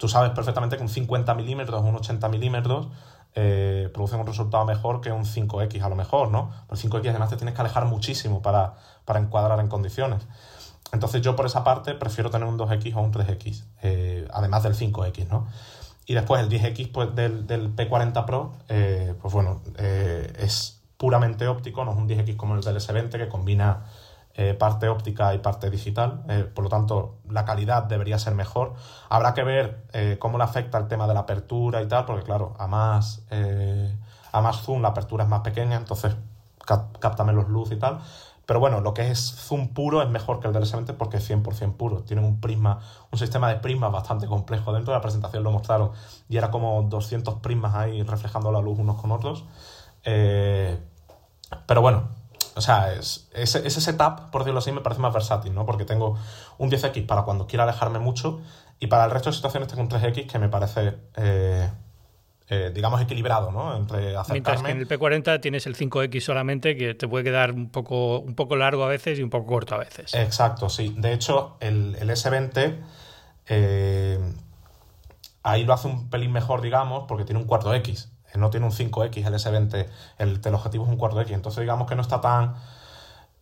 tú sabes perfectamente que un 50 milímetros, un 80 milímetros, eh, producen un resultado mejor que un 5X a lo mejor, ¿no? Pero 5X además te tienes que alejar muchísimo para, para encuadrar en condiciones. Entonces yo por esa parte prefiero tener un 2X o un 3X, eh, además del 5X, ¿no? Y después el 10X pues, del, del P40 Pro, eh, pues bueno, es puramente óptico, no es un 10X como el del S20 que combina eh, parte óptica y parte digital, eh, por lo tanto la calidad debería ser mejor. Habrá que ver eh, cómo le afecta el tema de la apertura y tal, porque claro, a más, a más zoom la apertura es más pequeña, entonces capta menos luz y tal. Pero bueno, lo que es zoom puro es mejor que el del S20 porque es 100% puro. Tiene un prisma, un sistema de prismas bastante complejo. Dentro de la presentación lo mostraron y era como 200 prismas ahí reflejando la luz unos con otros. pero bueno, o sea, es, ese, setup, por decirlo así, me parece más versátil, ¿no? Porque tengo un 10X para cuando quiera alejarme mucho y para el resto de situaciones tengo un 3X que me parece, eh, eh, digamos, equilibrado, ¿no? Entre acercarme... Mientras que en el P40 tienes el 5X solamente, que te puede quedar un poco, un poco largo a veces y un poco corto a veces. Exacto, sí. De hecho, el, S20... Eh, ahí lo hace un pelín mejor, digamos, porque tiene un cuarto X no tiene un 5X el S20, el teleobjetivo es un cuarto X, entonces digamos que no está tan...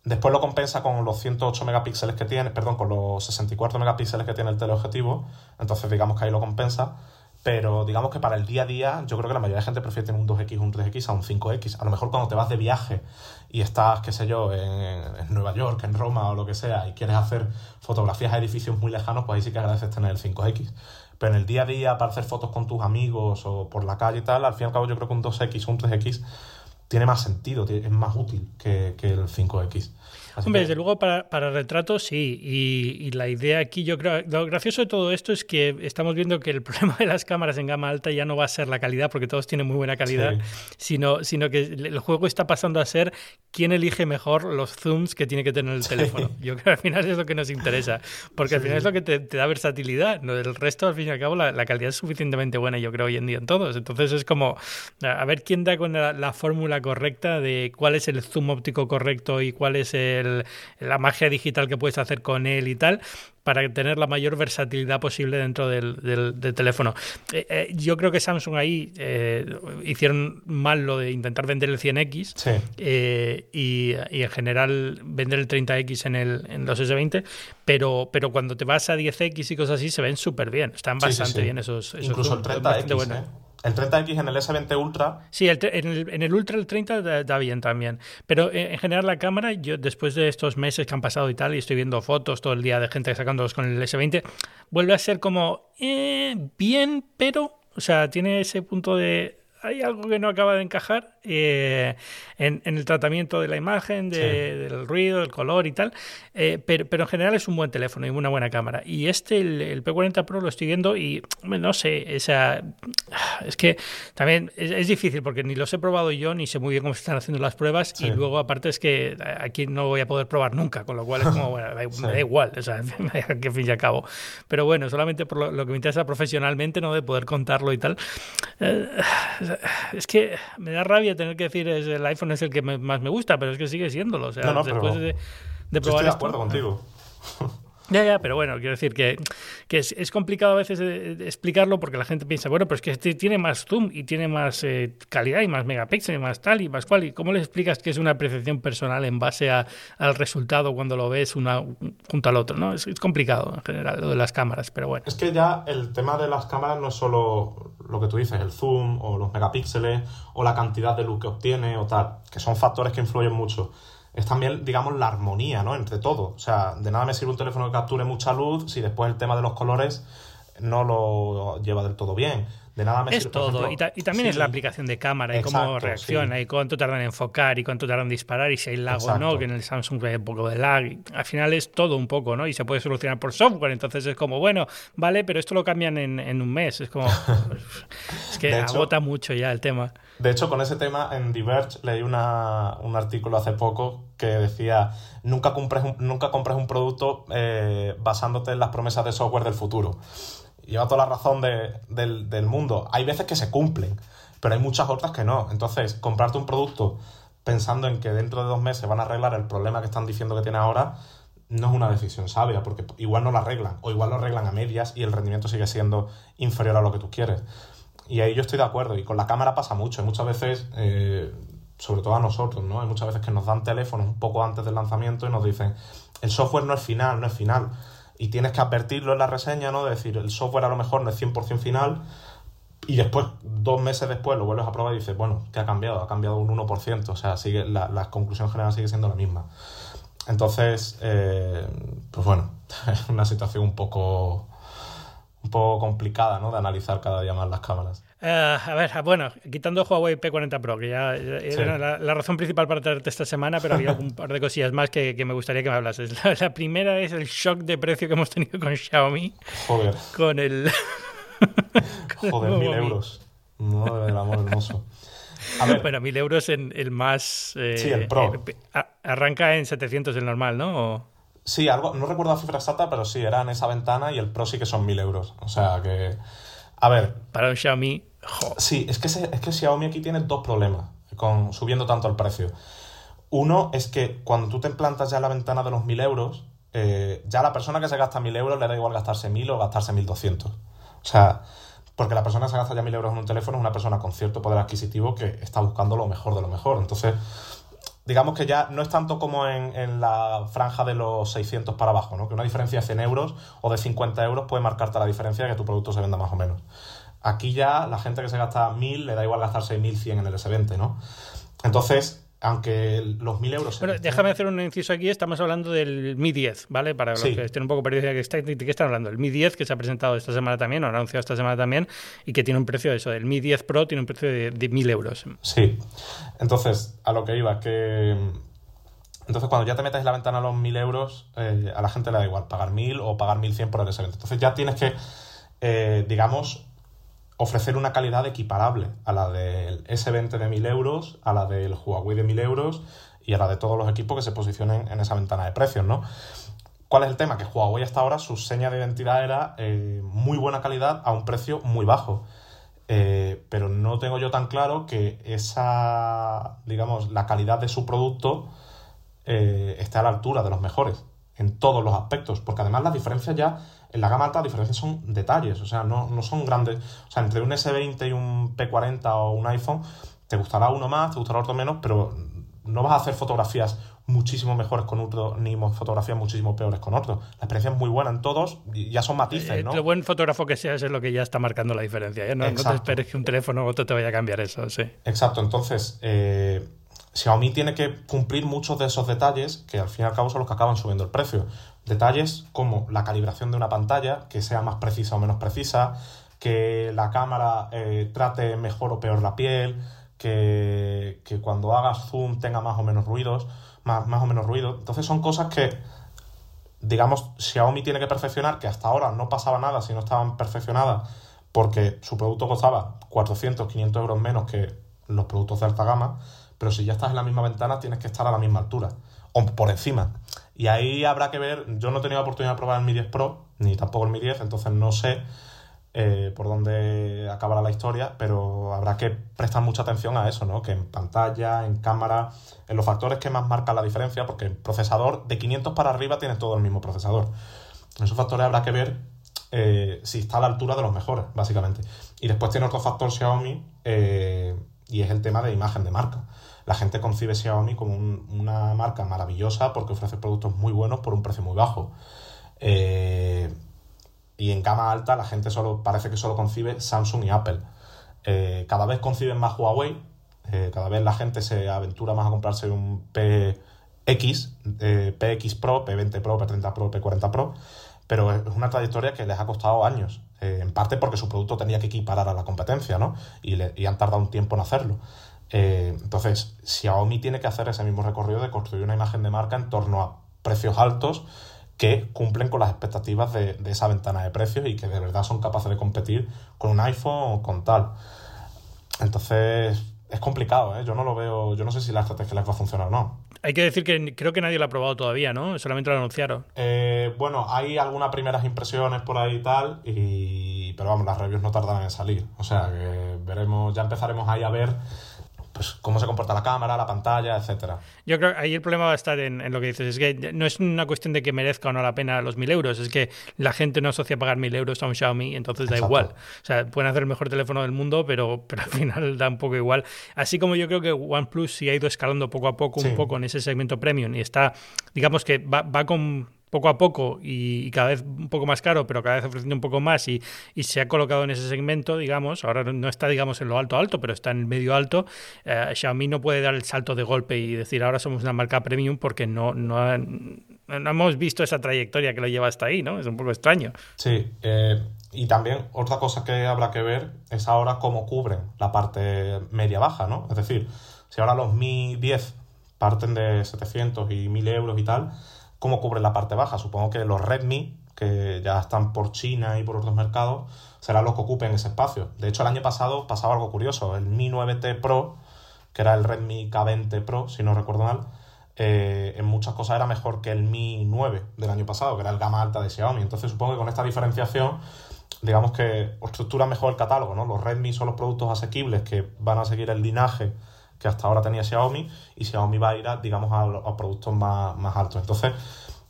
Después lo compensa con los 108 megapíxeles que tiene, perdón, con los 64 megapíxeles que tiene el teleobjetivo, entonces digamos que ahí lo compensa, pero digamos que para el día a día yo creo que la mayoría de gente prefiere tener un 2X o un 3X a un 5X. A lo mejor cuando te vas de viaje y estás, qué sé yo, en, en, Nueva York, en Roma o lo que sea, y quieres hacer fotografías a edificios muy lejanos, pues ahí sí que agradeces tener el 5X. Pero en el día a día, para hacer fotos con tus amigos o por la calle y tal, al fin y al cabo yo creo que un 2X o un 3X tiene más sentido, es más útil que, que el 5X. Hombre, desde luego para, para retratos sí. Y, la idea aquí, yo creo, lo gracioso de todo esto es que estamos viendo que el problema de las cámaras en gama alta ya no va a ser la calidad, porque todos tienen muy buena calidad, sino, sino que el juego está pasando a ser quién elige mejor los zooms que tiene que tener el teléfono. Yo creo que al final es lo que nos interesa, porque al final es lo que te, da versatilidad. ¿no? El resto, al fin y al cabo, la, calidad es suficientemente buena, yo creo, hoy en día en todos. Entonces es como, a ver quién da con la fórmula correcta de cuál es el zoom óptico correcto y cuál es el la magia digital que puedes hacer con él y tal, para tener la mayor versatilidad posible dentro del, teléfono. Eh, eh, yo creo que Samsung ahí eh, hicieron mal lo de intentar vender el 100X y, en general vender el 30X en, el, en los S20, pero, pero cuando te vas a 10X y cosas así se ven súper bien, están bastante bien esos, esos Incluso el 30X, el 30X en el S20 Ultra. Sí, en, el, Ultra el 30 da, bien también. Pero eh, en general la cámara, yo después de estos meses que han pasado y tal, y estoy viendo fotos todo el día de gente sacándolos con el S20, vuelve a ser como eh, bien, pero, o sea, tiene ese punto de hay algo que no acaba de encajar eh, en, el tratamiento de la imagen, del ruido, del color y tal, eh, pero, pero, en general es un buen teléfono y una buena cámara. Y este, el, P40 Pro, lo estoy viendo y no sé, esa, es que también es, difícil porque ni los he probado yo, ni sé muy bien cómo se están haciendo las pruebas y luego aparte es que aquí no voy a poder probar nunca, con lo cual es como, bueno, me da igual, o sea, que fin y al cabo. Pero bueno, solamente por lo, que me interesa profesionalmente, ¿no? De poder contarlo y tal. Eh, es que me da rabia tener que decir es el iPhone es el que más me gusta, pero es que sigue siéndolo. O sea, después de, de probar. estoy de acuerdo contigo. Ya, ya, pero bueno, quiero decir que, que es, es, complicado a veces explicarlo porque la gente piensa, bueno, pues que este tiene más zoom y tiene más eh, calidad y más megapíxeles y más tal y más cual. ¿Y cómo le explicas que es una apreciación personal en base a, al resultado cuando lo ves una junto al otro? ¿no? Es, es, complicado en general lo de las cámaras, pero bueno. Es que ya el tema de las cámaras no es solo lo que tú dices, el zoom o los megapíxeles o la cantidad de luz que obtiene o tal, que son factores que influyen mucho es también, digamos, la armonía, ¿no? Entre todo. O sea, de nada me sirve un teléfono que capture mucha luz si después el tema de los colores no lo lleva del todo bien. De nada me es todo. y, también es la aplicación de cámara y cómo reacciona y cuánto tardan en enfocar y cuánto tardan en disparar y si hay lag o no, que en el Samsung hay un poco de lag. al final es todo un poco, ¿no? Y se puede solucionar por software. Entonces es como, bueno, vale, pero esto lo cambian en, un mes. Es como. es que agota mucho ya el tema. De hecho, con ese tema en Diverge leí una, un artículo hace poco que decía nunca compres un, nunca compres un producto eh, basándote en las promesas de software del futuro. Lleva toda la razón del, del mundo. Hay veces que se cumplen, pero hay muchas otras que no. Entonces, comprarte un producto pensando en que dentro de dos meses van a arreglar el problema que están diciendo que tiene ahora, no es una decisión sabia, porque igual no lo arreglan, o igual lo arreglan a medias y el rendimiento sigue siendo inferior a lo que tú quieres. Y ahí yo estoy de acuerdo. Y con la cámara pasa mucho. Muchas veces, eh, sobre todo a nosotros, ¿no? Hay muchas veces que nos dan teléfonos un poco antes del lanzamiento y nos dicen, el software no es final, no es final. Y tienes que advertirlo en la reseña, ¿no? De decir, el software a lo mejor no es 100% final. Y después, dos meses después, lo vuelves a probar y dices, bueno, ¿qué ha cambiado? Ha cambiado un 1%. O sea, sigue, la, conclusión general sigue siendo la misma. Entonces, eh, pues bueno, es una situación un poco un poco complicada, ¿no? De analizar cada día más las cámaras. Eh, a ver, bueno, quitando Huawei P40 Pro, que ya era la, razón principal para traerte esta semana, pero había un par de cosillas más que, me gustaría que me hablases. La, primera es el shock de precio que hemos tenido con Xiaomi. Joder. Con el... Joder, mil euros. No, del amor hermoso. A ver. Bueno, mil euros en el más... Eh, sí, el Pro. Eh, arranca en 700 el normal, ¿no? Sí, algo, no recuerdo la cifra exacta, pero sí, era en esa ventana y el Pro sí que son 1000 euros. O sea que. A ver. Para un Xiaomi. Sí, es que, es que Xiaomi aquí tiene dos problemas con subiendo tanto el precio. Uno es que cuando tú te implantas ya la ventana de los 1000 euros, eh, ya la persona que se gasta 1000 euros le da igual gastarse 1000 o gastarse 1200. O sea, porque la persona que se gasta ya 1000 euros en un teléfono es una persona con cierto poder adquisitivo que está buscando lo mejor de lo mejor. Entonces digamos que ya no es tanto como en, la franja de los 600 para abajo, ¿no? que una diferencia de 100 euros o de 50 euros puede marcarte la diferencia de que tu producto se venda más o menos. Aquí ya la gente que se gasta 1000 le da igual gastarse 1100 en el S20, ¿no? Entonces, aunque los 1.000 euros... Bueno, déjame hacer un inciso aquí. Estamos hablando del Mi 10, ¿vale? Para los que estén un poco perdidos, ¿de qué están hablando? El Mi 10 que se ha presentado esta semana también, o ha anunciado esta semana también, y que tiene un precio de eso. El Mi 10 Pro tiene un precio de, de 1.000 euros. Sí. Entonces, a lo que iba, que... Entonces, cuando ya te metes en la ventana a los 1.000 euros, eh, a la gente le da igual pagar 1.000 o pagar 1.100 por el S20. Entonces ya tienes que, eh, digamos, ofrecer una calidad equiparable a la del S20 de 1000 euros, a la del Huawei de 1000 euros y a la de todos los equipos que se posicionen en esa ventana de precios, ¿no? ¿Cuál es el tema? Que Huawei hasta ahora su seña de identidad era eh, muy buena calidad a un precio muy bajo. Eh, pero no tengo yo tan claro que esa, digamos, la calidad de su producto eh, esté a la altura de los mejores en todos los aspectos, porque además las diferencias ya en la gama alta las diferencias son detalles, o sea, no, son grandes. O sea, entre un S20 y un P40 o un iPhone, te gustará uno más, te gustará otro menos, pero no vas a hacer fotografías muchísimo mejores con otro, ni fotografías muchísimo peores con otro. La experiencia es muy buena en todos, y ya son matices, eh, ¿no? Lo buen fotógrafo que seas es lo que ya está marcando la diferencia. ¿eh? No, te esperes que un teléfono u otro te vaya a cambiar eso, sí. Exacto, entonces, eh, Xiaomi tiene que cumplir muchos de esos detalles que al fin y al cabo son los que acaban subiendo el precio. Detalles como la calibración de una pantalla, que sea más precisa o menos precisa, que la cámara eh, trate mejor o peor la piel, que, cuando hagas zoom tenga más o menos ruidos, más, más o menos ruido. Entonces son cosas que, digamos, Xiaomi tiene que perfeccionar, que hasta ahora no pasaba nada si no estaban perfeccionadas, porque su producto costaba 400, 500 euros menos que los productos de alta gama, pero si ya estás en la misma ventana tienes que estar a la misma altura, o por encima. Y ahí habrá que ver, yo no he tenido oportunidad de probar el Mi 10 Pro, ni tampoco el Mi 10, entonces no sé eh, por dónde acabará la historia, pero habrá que prestar mucha atención a eso, ¿no? Que en pantalla, en cámara, en los factores que más marcan la diferencia, porque el procesador de 500 para arriba tiene todo el mismo procesador. En esos factores habrá que ver eh, si está a la altura de los mejores, básicamente. Y después tiene otro factor Xiaomi, eh, y es el tema de imagen de marca la gente concibe Xiaomi como una marca maravillosa porque ofrece productos muy buenos por un precio muy bajo. Eh, y en gama alta la gente solo parece que solo concibe Samsung y Apple. Eh, cada vez conciben más Huawei, eh, cada vez la gente se aventura más a comprarse un PX, PX Pro, P20 Pro, P30 Pro, P40 Pro, pero es una trayectoria que les ha costado años, en parte porque su producto tenía que equiparar a la competencia, ¿no? Y, y han tardado un tiempo en hacerlo. Eh, entonces, Xiaomi tiene que hacer ese mismo recorrido de construir una imagen de marca en torno a precios altos que cumplen con las expectativas de, esa ventana de precios y que de verdad son capaces de competir con un iPhone o con tal. Entonces, es complicado, ¿eh? Yo no lo veo, yo no sé si la estrategia les va a funcionar o no. Hay que decir que creo que nadie lo ha probado todavía, ¿no? Solamente lo anunciaron. Eh, bueno, hay algunas primeras impresiones por ahí y tal, y... pero vamos, las reviews no tardan en salir. O sea que veremos, ya empezaremos ahí a ver pues cómo se comporta la cámara, la pantalla, etcétera. Yo creo que ahí el problema va a estar en, lo que dices. Es que no es una cuestión de que merezca o no la pena los mil euros, es que la gente no asocia pagar mil euros a un Xiaomi, entonces da igual. O sea, pueden hacer el mejor teléfono del mundo, pero, pero al final da un poco igual. Así como yo creo que OnePlus sí ha ido escalando poco a poco, un poco en ese segmento premium y está, digamos que va, va con poco a poco y, cada vez un poco más caro, pero cada vez ofreciendo un poco más y, se ha colocado en ese segmento, digamos, ahora no está, digamos, en lo alto alto, pero está en el medio alto, eh, Xiaomi no puede dar el salto de golpe y decir ahora somos una marca premium porque no, no, no hemos visto esa trayectoria que lo lleva hasta ahí, ¿no? Es un poco extraño. Sí, eh, y también otra cosa que habrá que ver es ahora cómo cubren la parte media-baja, ¿no? Es decir, si ahora los Mi 10 parten de 700 y 1000 euros y tal, cómo cubre la parte baja. Supongo que los Redmi, que ya están por China y por otros mercados, serán los que ocupen ese espacio. De hecho, el año pasado pasaba algo curioso. El Mi 9T Pro, que era el Redmi K20 Pro, si no recuerdo mal, eh, en muchas cosas era mejor que el Mi 9 del año pasado, que era el gama alta de Xiaomi. Entonces supongo que con esta diferenciación, digamos que estructura mejor el catálogo, ¿no? Los Redmi son los productos asequibles que van a seguir el linaje que hasta ahora tenía Xiaomi y Xiaomi va a ir a, digamos, a, productos más, más, altos. Entonces,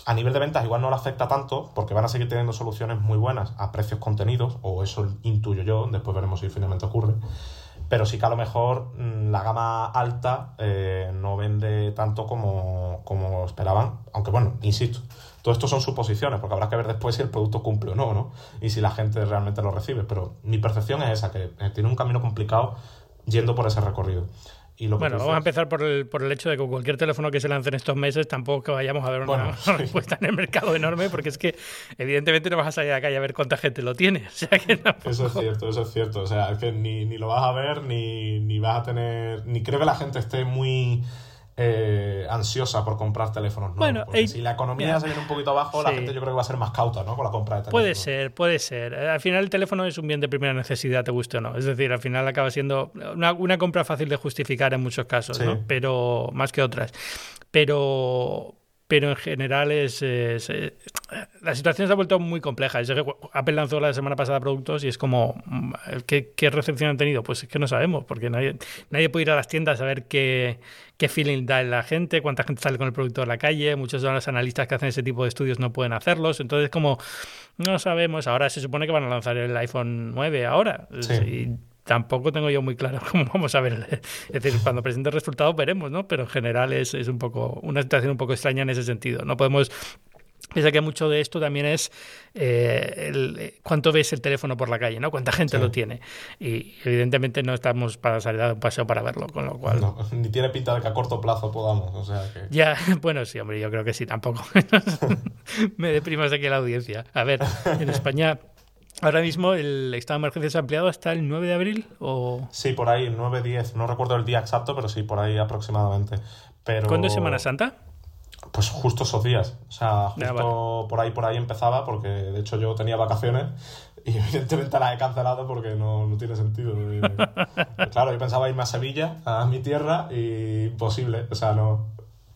a nivel de ventas igual no le afecta tanto porque van a seguir teniendo soluciones muy buenas a precios contenidos, o eso intuyo yo, después veremos si finalmente ocurre. Pero sí que a lo mejor mm, la gama alta eh, no vende tanto como, como esperaban, aunque bueno, insisto, todo esto son suposiciones, porque habrá que ver después si el producto cumple o no, ¿no? Y si la gente realmente lo recibe. Pero mi percepción es esa, que eh, tiene un camino complicado yendo por ese recorrido bueno, vamos a empezar por el, por el hecho de que cualquier teléfono que se lance en estos meses tampoco que vayamos a ver una, respuesta en el mercado enorme, porque es que evidentemente no vas a salir a la calle a ver cuánta gente lo tiene. Eso es cierto, eso es cierto. O sea, es que ni, ni lo vas a ver, ni, ni vas a tener... Ni creo que la gente esté muy eh, ansiosa por comprar teléfonos nuevos. Bueno, si la economía se viene un poquito abajo, la gente yo creo que va a ser más cauta ¿no? con la compra de teléfonos. Puede ser, puede ser. Eh, al final el teléfono es un bien de primera necesidad, te guste o no. Es decir, al final acaba siendo una, una compra fácil de justificar en muchos casos, ¿no? pero más que otras. Pero, pero en general es, eh, la situación se ha vuelto muy compleja. Apple lanzó la semana pasada productos y es como mm, ¿qué, ¿qué, recepción han tenido? Pues es que no sabemos, porque nadie, nadie puede ir a las tiendas a ver qué, qué feeling da la gente, cuánta gente sale con el producto a la calle. Muchos de los analistas que hacen ese tipo de estudios no pueden hacerlos. Entonces, como no sabemos, ahora se supone que van a lanzar el iPhone 9 ahora. Sí tampoco tengo yo muy claro cómo vamos a ver. Es decir, cuando presente el resultado veremos, ¿no? Pero en general es, es un poco una situación un poco extraña en ese sentido. No podemos Piensa que mucho de esto también es eh, el, cuánto ves el teléfono por la calle, ¿no? Cuánta gente lo tiene. Y evidentemente no estamos para salir a un paseo para verlo, con lo cual... No, ni tiene pinta de que a corto plazo podamos, o sea que... Ya, bueno, sí, hombre, yo creo que sí, tampoco. Me deprimas aquí la audiencia. A ver, en España Ahora mismo el estado de emergencia se ha ampliado hasta el 9 de abril o... Sí, por ahí, el 9-10. No recuerdo el día exacto, pero sí, por ahí aproximadamente. Pero... ¿Cuándo es Semana Santa? Pues justo esos días. O sea, justo por ahí por ahí empezaba, porque de hecho yo tenía vacaciones y evidentemente las he cancelado porque no, no tiene sentido. claro, yo pensaba irme a Sevilla, a mi tierra, y imposible. O sea, no,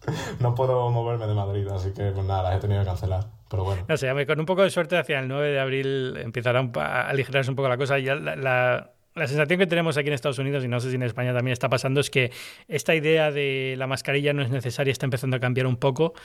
no puedo moverme de Madrid, así que pues nada, las he tenido que cancelar. Pero bueno. No sé, con un poco de suerte hacia el 9 de abril empezará a aligerarse un poco la cosa. Ya la, la sensación que tenemos aquí en Estados Unidos, y no sé si en España también está pasando, es que esta idea de la mascarilla no es necesaria está empezando a cambiar un poco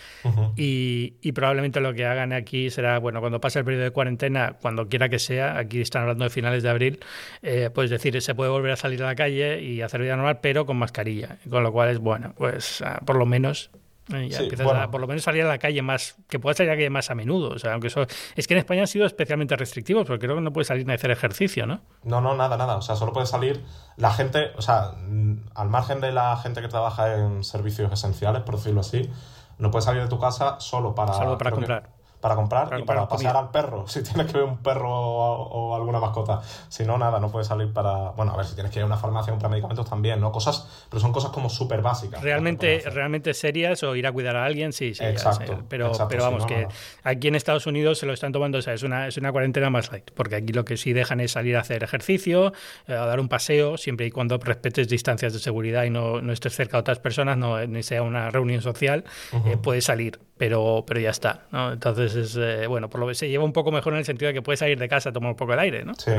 y, probablemente lo que hagan aquí será, bueno, cuando pase el periodo de cuarentena, cuando quiera que sea, aquí están hablando de finales de abril, eh, pues decir, se puede volver a salir a la calle y hacer vida normal, pero con mascarilla, con lo cual es bueno, pues ah, por lo menos ya empiezas a, por lo menos salir a la calle más, que puedas salir a la calle más a menudo. O sea, aunque eso, es que en España han sido especialmente restrictivos, porque creo que no puedes salir ni a hacer ejercicio, ¿no? No, no, nada, nada. O sea, solo puede salir la gente, o sea, mm, al margen de la gente que trabaja en servicios esenciales, por decirlo así, no puedes salir de tu casa solo para, solo para comprar para comprar y para, pasear al perro, si tienes que ver un perro o, alguna mascota. Si no, nada, no puedes salir para... Bueno, a ver, si tienes que ir a una farmacia a comprar medicamentos también, ¿no? Cosas, pero son cosas como súper básicas. Realmente, realmente serias o ir a cuidar a alguien, sí, sí. Exacto. pero, pero vamos, que aquí en Estados Unidos se lo están tomando, o sea, es una, es una cuarentena más light, porque aquí lo que sí dejan es salir a hacer ejercicio, eh, a dar un paseo, siempre y cuando respetes distancias de seguridad y no, no estés cerca de otras personas, no ni sea una reunión social, eh, puedes salir, pero, pero ya está, ¿no? Entonces es, eh, bueno, por lo que se lleva un poco mejor en el sentido de que puedes salir de casa a tomar un poco el aire, ¿no? Sí,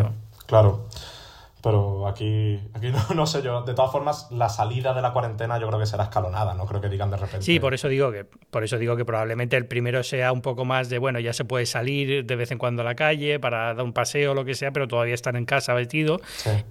claro. Pero aquí, aquí no, no, sé yo. De todas formas, la salida de la cuarentena yo creo que será escalonada, no creo que digan de repente. Sí, por eso digo que, por eso digo que probablemente el primero sea un poco más de bueno, ya se puede salir de vez en cuando a la calle para dar un paseo o lo que sea, pero todavía estar en casa vestido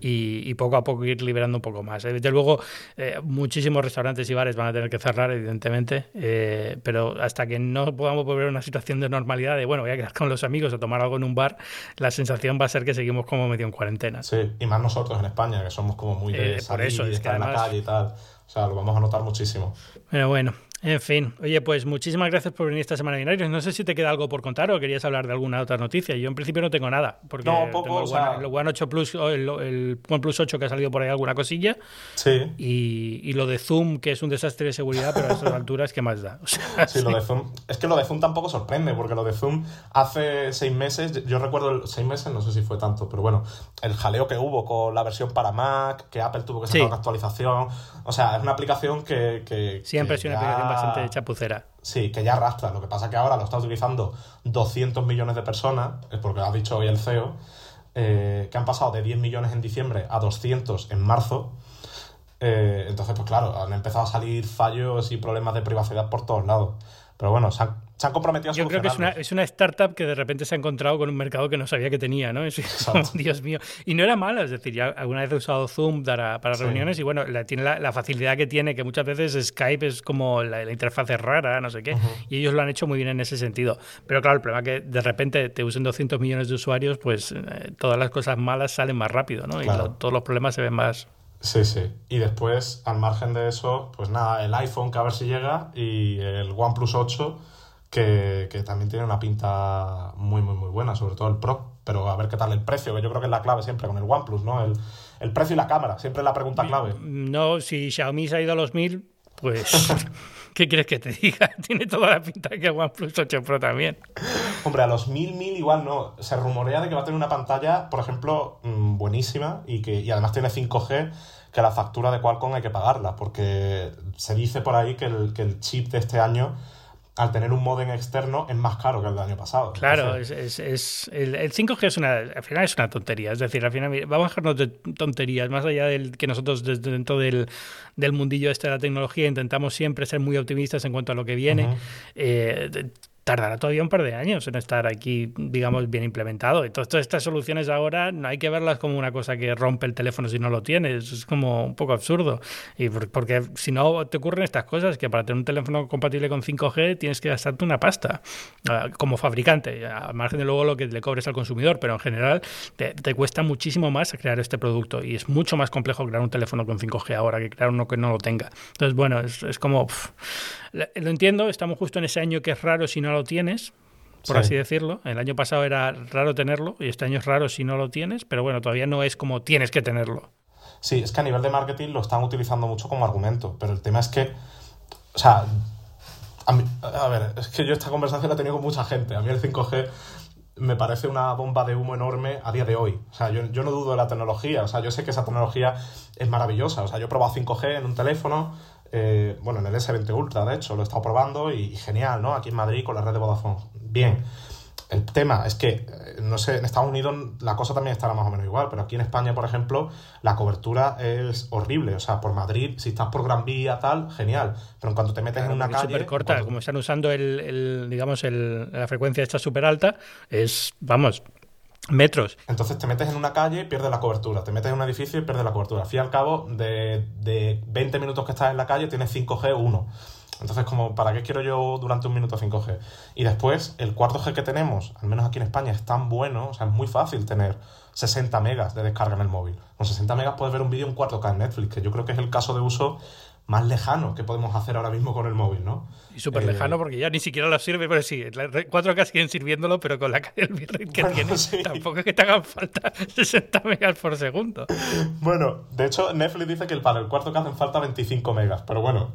y, poco a poco ir liberando un poco más. Eh, desde luego, eh, muchísimos restaurantes y bares van a tener que cerrar, evidentemente, eh, pero hasta que no podamos volver a una situación de normalidad de bueno, voy a quedar con los amigos o tomar algo en un bar, la sensación va a ser que seguimos como medio en cuarentena. Sí, y más nosotros en España, que somos como muy de salir, por eso, es estar en la calle y tal. O sea, lo vamos a notar muchísimo. Pero bueno, en fin, oye, pues muchísimas gracias por venir esta semana Binarios. No sé si te queda algo por contar o querías hablar de alguna otra noticia. Yo en principio no tengo nada, porque no, poco, tengo el, One, 8 Plus, el, el, OnePlus 8 que ha salido por ahí alguna cosilla. Sí. Y, lo de Zoom, que es un desastre de seguridad, pero a estas alturas, ¿qué más da? sí, lo de Zoom. Es que lo de Zoom tampoco sorprende, porque lo de Zoom hace seis meses, yo recuerdo seis meses, no sé si fue tanto, pero bueno, el jaleo que hubo con la versión para Mac, que Apple tuvo que sacar una actualización. O sea, es una aplicación que. que Siempre es una aplicación bastante chapucera Sí, que ya arrastra. Lo que pasa es que ahora lo está utilizando 200 millones de personas, es porque lo ha dicho hoy el CEO, eh, que han pasado de 10 millones en diciembre a 200 en marzo. Eh, entonces, pues claro, han empezado a salir fallos y problemas de privacidad por todos lados. Pero bueno, se han, comprometido a Yo creo que es una, es una, startup que de repente se ha encontrado con un mercado que no sabía que tenía, ¿no? Dios mío. Y no era malo, es decir, ya alguna vez he usado Zoom para, para reuniones y bueno, tiene la, facilidad que tiene, que muchas veces Skype es como la, interfaz es rara, no sé qué, y ellos lo han hecho muy bien en ese sentido. Pero claro, el problema es que de repente te usen 200 millones de usuarios, pues eh, todas las cosas malas salen más rápido, ¿no? Y todos los problemas se ven más, Sí, sí. Y después, al margen de eso, pues nada, el iPhone que a ver si llega y el OnePlus 8 que, que, también tiene una pinta muy, muy, muy buena, sobre todo el Pro. Pero a ver qué tal el precio, que yo creo que es la clave siempre con el OnePlus, ¿no? El, el precio y la cámara, siempre es la pregunta clave. No, si Xiaomi se ha ido a los 1000, pues... ¿Qué quieres que te diga? Tiene toda la pinta que OnePlus 8 Pro también. Hombre, a los 1000, 1000 igual no. Se rumorea de que va a tener una pantalla, por ejemplo, mm, buenísima y que y además tiene 5G, que la factura de Qualcomm hay que pagarla, porque se dice por ahí que el, que el chip de este año al tener un modem externo es más caro que el del año pasado. Claro, es, es, el, 5G es una, al final es una tontería. Es decir, al final vamos a dejarnos de tonterías, más allá del que nosotros desde dentro del, del mundillo este de la tecnología intentamos siempre ser muy optimistas en cuanto a lo que viene tardará todavía un par de años en estar aquí, digamos, bien implementado. Entonces, todas estas soluciones ahora no hay que verlas como una cosa que rompe el teléfono si no lo tienes. Es como un poco absurdo. Y porque si no te ocurren estas cosas, que para tener un teléfono compatible con 5G tienes que gastarte una pasta ah, como fabricante, al margen de luego lo que le cobres al consumidor, pero en general te, cuesta muchísimo más crear este producto y es mucho más complejo crear un teléfono con 5G ahora que crear uno que no lo tenga. Entonces, bueno, es, como... lo entiendo, estamos justo en ese año que es raro si no lo tienes, por así decirlo. El año pasado era raro tenerlo y este año es raro si no lo tienes, pero bueno, todavía no es como tienes que tenerlo. Sí, es que a nivel de marketing lo están utilizando mucho como argumento, pero el tema es que, o sea, a, ver, es que yo esta conversación la he tenido con mucha gente. A mí el 5G me parece una bomba de humo enorme a día de hoy. O sea, yo, yo no dudo de la tecnología, o sea, yo sé que esa tecnología es maravillosa. O sea, yo he probado 5G en un teléfono, eh, bueno, en el S20 Ultra, de hecho, lo he estado probando y, genial, ¿no? Aquí en Madrid con la red de Vodafone. Bien. El tema es que, eh, no sé, en Estados Unidos la cosa también estará más o menos igual, pero aquí en España, por ejemplo, la cobertura es horrible. O sea, por Madrid, si estás por Gran Vía, tal, genial. Pero en cuanto te metes en una calle. súper corta, como están usando el, digamos, el, la frecuencia esta súper alta, es, vamos, metros. Entonces te metes en una calle y pierdes la cobertura, te metes en un edificio y pierdes la cobertura. Al fin y al cabo, de, de 20 minutos que estás en la calle, tienes 5G 1. Entonces, como, ¿para qué quiero yo durante un minuto 5G? Y después, el cuarto G que tenemos, al menos aquí en España, es tan bueno, o sea, es muy fácil tener 60 megas de descarga en el móvil. Con 60 megas puedes ver un vídeo en 4K en Netflix, que yo creo que es el caso de uso más lejano que podemos hacer ahora mismo con el móvil, ¿no? Y súper lejano eh, porque ya ni siquiera lo sirve, pero sí, 4K siguen sirviéndolo, pero con la el bitrate que tiene, tampoco es que te hagan falta 60 megas por segundo. Bueno, de hecho, Netflix dice que para el 4K hacen falta 25 megas, pero bueno,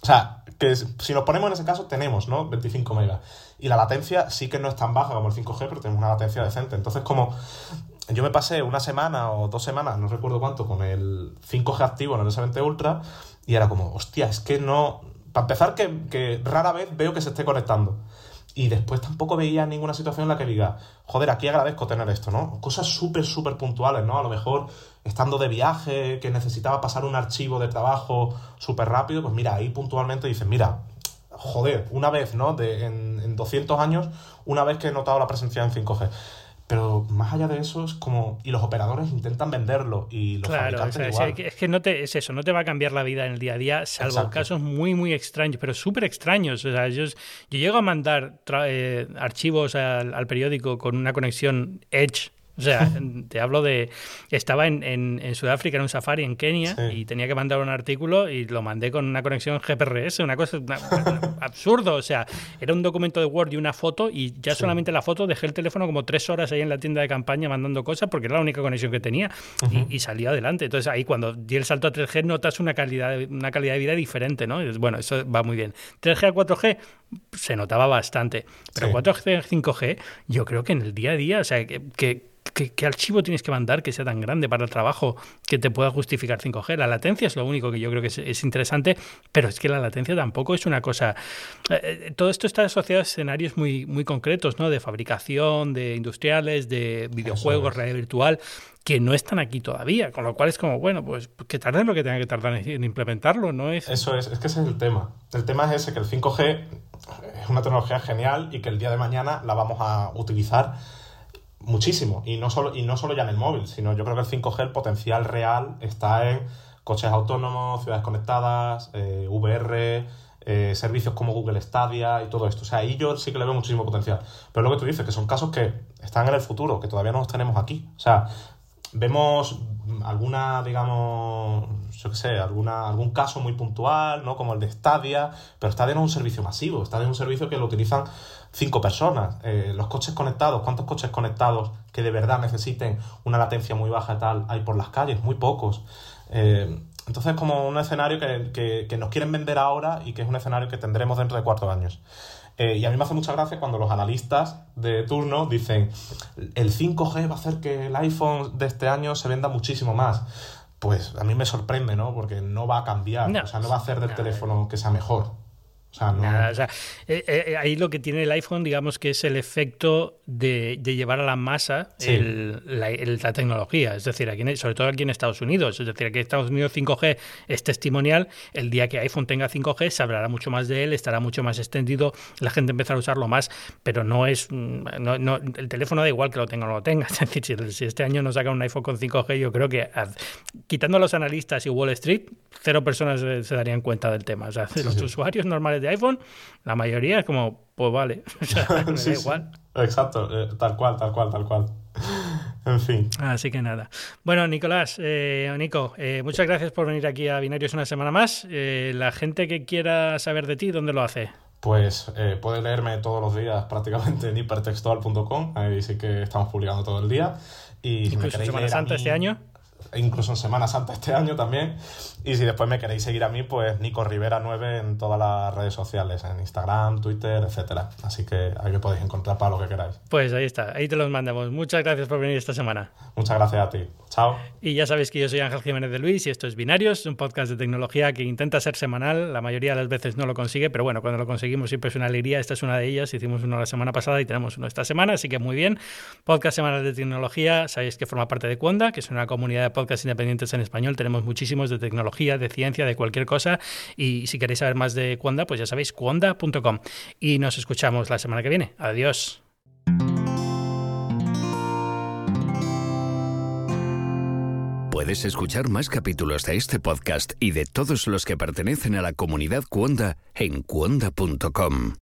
o sea, que si nos ponemos en ese caso, tenemos, ¿no? 25 megas. Y la latencia sí que no es tan baja como el 5G, pero tenemos una latencia decente. Entonces, como yo me pasé una semana o dos semanas, no recuerdo cuánto, con el 5G activo en el S20 Ultra y era como, hostia, es que no... Para empezar, que, rara vez veo que se esté conectando. y después tampoco veía ninguna situación en la que diga, joder, aquí agradezco tener esto, ¿no? Cosas súper, súper puntuales, ¿no? A lo mejor estando de viaje, que necesitaba pasar un archivo de trabajo súper rápido, pues mira, ahí puntualmente dices, mira, joder, una vez, ¿no? De, en, en 200 años, una vez que he notado la presencia en 5G. Pero más allá de eso es como... Y los operadores intentan venderlo y los claro, fabricantes o sea, es que no te, es eso, no te va a cambiar la vida en el día a día, salvo Exacto. casos muy, muy extraños, pero súper extraños. O sea, yo, yo llego a mandar eh, archivos al, al periódico con una conexión Edge o sea, te hablo de. Estaba en, en, en, Sudáfrica, en un safari en Kenia, sí. y tenía que mandar un artículo y lo mandé con una conexión GPRS, una cosa una, absurdo. O sea, era un documento de Word y una foto, y ya sí. solamente la foto dejé el teléfono como tres horas ahí en la tienda de campaña mandando cosas porque era la única conexión que tenía uh -huh. y, y, salió adelante. Entonces ahí cuando di el salto a 3G notas una calidad, una calidad de vida diferente, ¿no? Y, bueno, eso va muy bien. 3G a 4G se notaba bastante, pero sí. 4G 5G yo creo que en el día a día, o sea, que, que ¿Qué, ¿Qué, archivo tienes que mandar que sea tan grande para el trabajo que te pueda justificar 5G? La latencia es lo único que yo creo que es, es interesante, pero es que la latencia tampoco es una cosa... Eh, todo esto está asociado a escenarios muy, muy concretos, ¿no? De fabricación, de industriales, de videojuegos, es. realidad virtual, que no están aquí todavía, con lo cual es como, bueno, pues que tarden lo que tenga que tardar en implementarlo, ¿no? Es... Eso es, es que ese es el tema. El tema es ese, que el 5G es una tecnología genial y que el día de mañana la vamos a utilizar muchísimo. Y no, solo, y no solo ya en el móvil, sino yo creo que el 5G, el potencial real está en coches autónomos, ciudades conectadas, eh, VR, eh, servicios como Google Stadia y todo esto. O sea, ahí yo sí que le veo muchísimo potencial. Pero lo que tú dices, que son casos que están en el futuro, que todavía no los tenemos aquí. O sea, vemos alguna, digamos, yo qué sé, alguna, algún caso muy puntual, ¿no? Como el de Stadia, pero Stadia no es un servicio masivo, Stadia es un servicio que lo utilizan cinco personas. Eh, los coches conectados, ¿cuántos coches conectados que de verdad necesiten una latencia muy baja y tal hay por las calles? Muy pocos. Eh, entonces es como un escenario que, que, que, nos quieren vender ahora y que es un escenario que tendremos dentro de cuatro años. Eh, y a mí me hace mucha gracia cuando los analistas de turno dicen el 5G va a hacer que el iPhone de este año se venda muchísimo más. Pues a mí me sorprende, ¿no? Porque no va a cambiar, no, o sea, no va a hacer del no, teléfono que sea mejor. O sea, no... Nada, o sea, eh, eh, ahí lo que tiene el iPhone, digamos que es el efecto de, de llevar a la masa sí. el, la, el, la, tecnología. Es decir, aquí, sobre todo aquí en Estados Unidos. Es decir, aquí en Estados Unidos 5G es testimonial. El día que iPhone tenga 5G se hablará mucho más de él, estará mucho más extendido, la gente empezará a usarlo más, pero no es. No, no, el teléfono da igual que lo tenga o no lo tenga. Es decir, si, si este año no saca un iPhone con 5G, yo creo que quitando a los analistas y Wall Street, cero personas se, se darían cuenta del tema. O sea, sí, los sí. usuarios normales de iPhone, la mayoría es como, pues vale, o sea, me sí, da igual. Exacto, eh, tal cual, tal cual, tal cual. En fin. Así que nada. Bueno, Nicolás, eh, Nico, eh, muchas gracias por venir aquí a Binarios una semana más. Eh, la gente que quiera saber de ti, ¿dónde lo hace? Pues eh, puede leerme todos los días prácticamente en hipertextual.com. Ahí sí que estamos publicando todo el día. Y si Incluso Semana Santa mí, este año. Incluso en Semana Santa este año también. Y si después me queréis seguir a mí, pues Nico Rivera 9 en todas las redes sociales, en Instagram, Twitter, etcétera. Así que ahí me podéis encontrar para lo que queráis. Pues ahí está, ahí te los mandamos. Muchas gracias por venir esta semana. Muchas gracias a ti. Chao. Y ya sabéis que yo soy Ángel Jiménez de Luis y esto es Binarios, un podcast de tecnología que intenta ser semanal. La mayoría de las veces no lo consigue, pero bueno, cuando lo conseguimos siempre es una alegría. Esta es una de ellas. Hicimos uno la semana pasada y tenemos uno esta semana, así que muy bien. Podcast semanal de tecnología. Sabéis que forma parte de Cuonda, que es una comunidad de podcasts independientes en español. Tenemos muchísimos de de ciencia, de cualquier cosa. Y si queréis saber más de Cuonda, pues ya sabéis, cuonda.com. Y nos escuchamos la semana que viene. Adiós. Puedes escuchar más capítulos de este podcast y de todos los que pertenecen a la comunidad Cuonda en cuonda.com.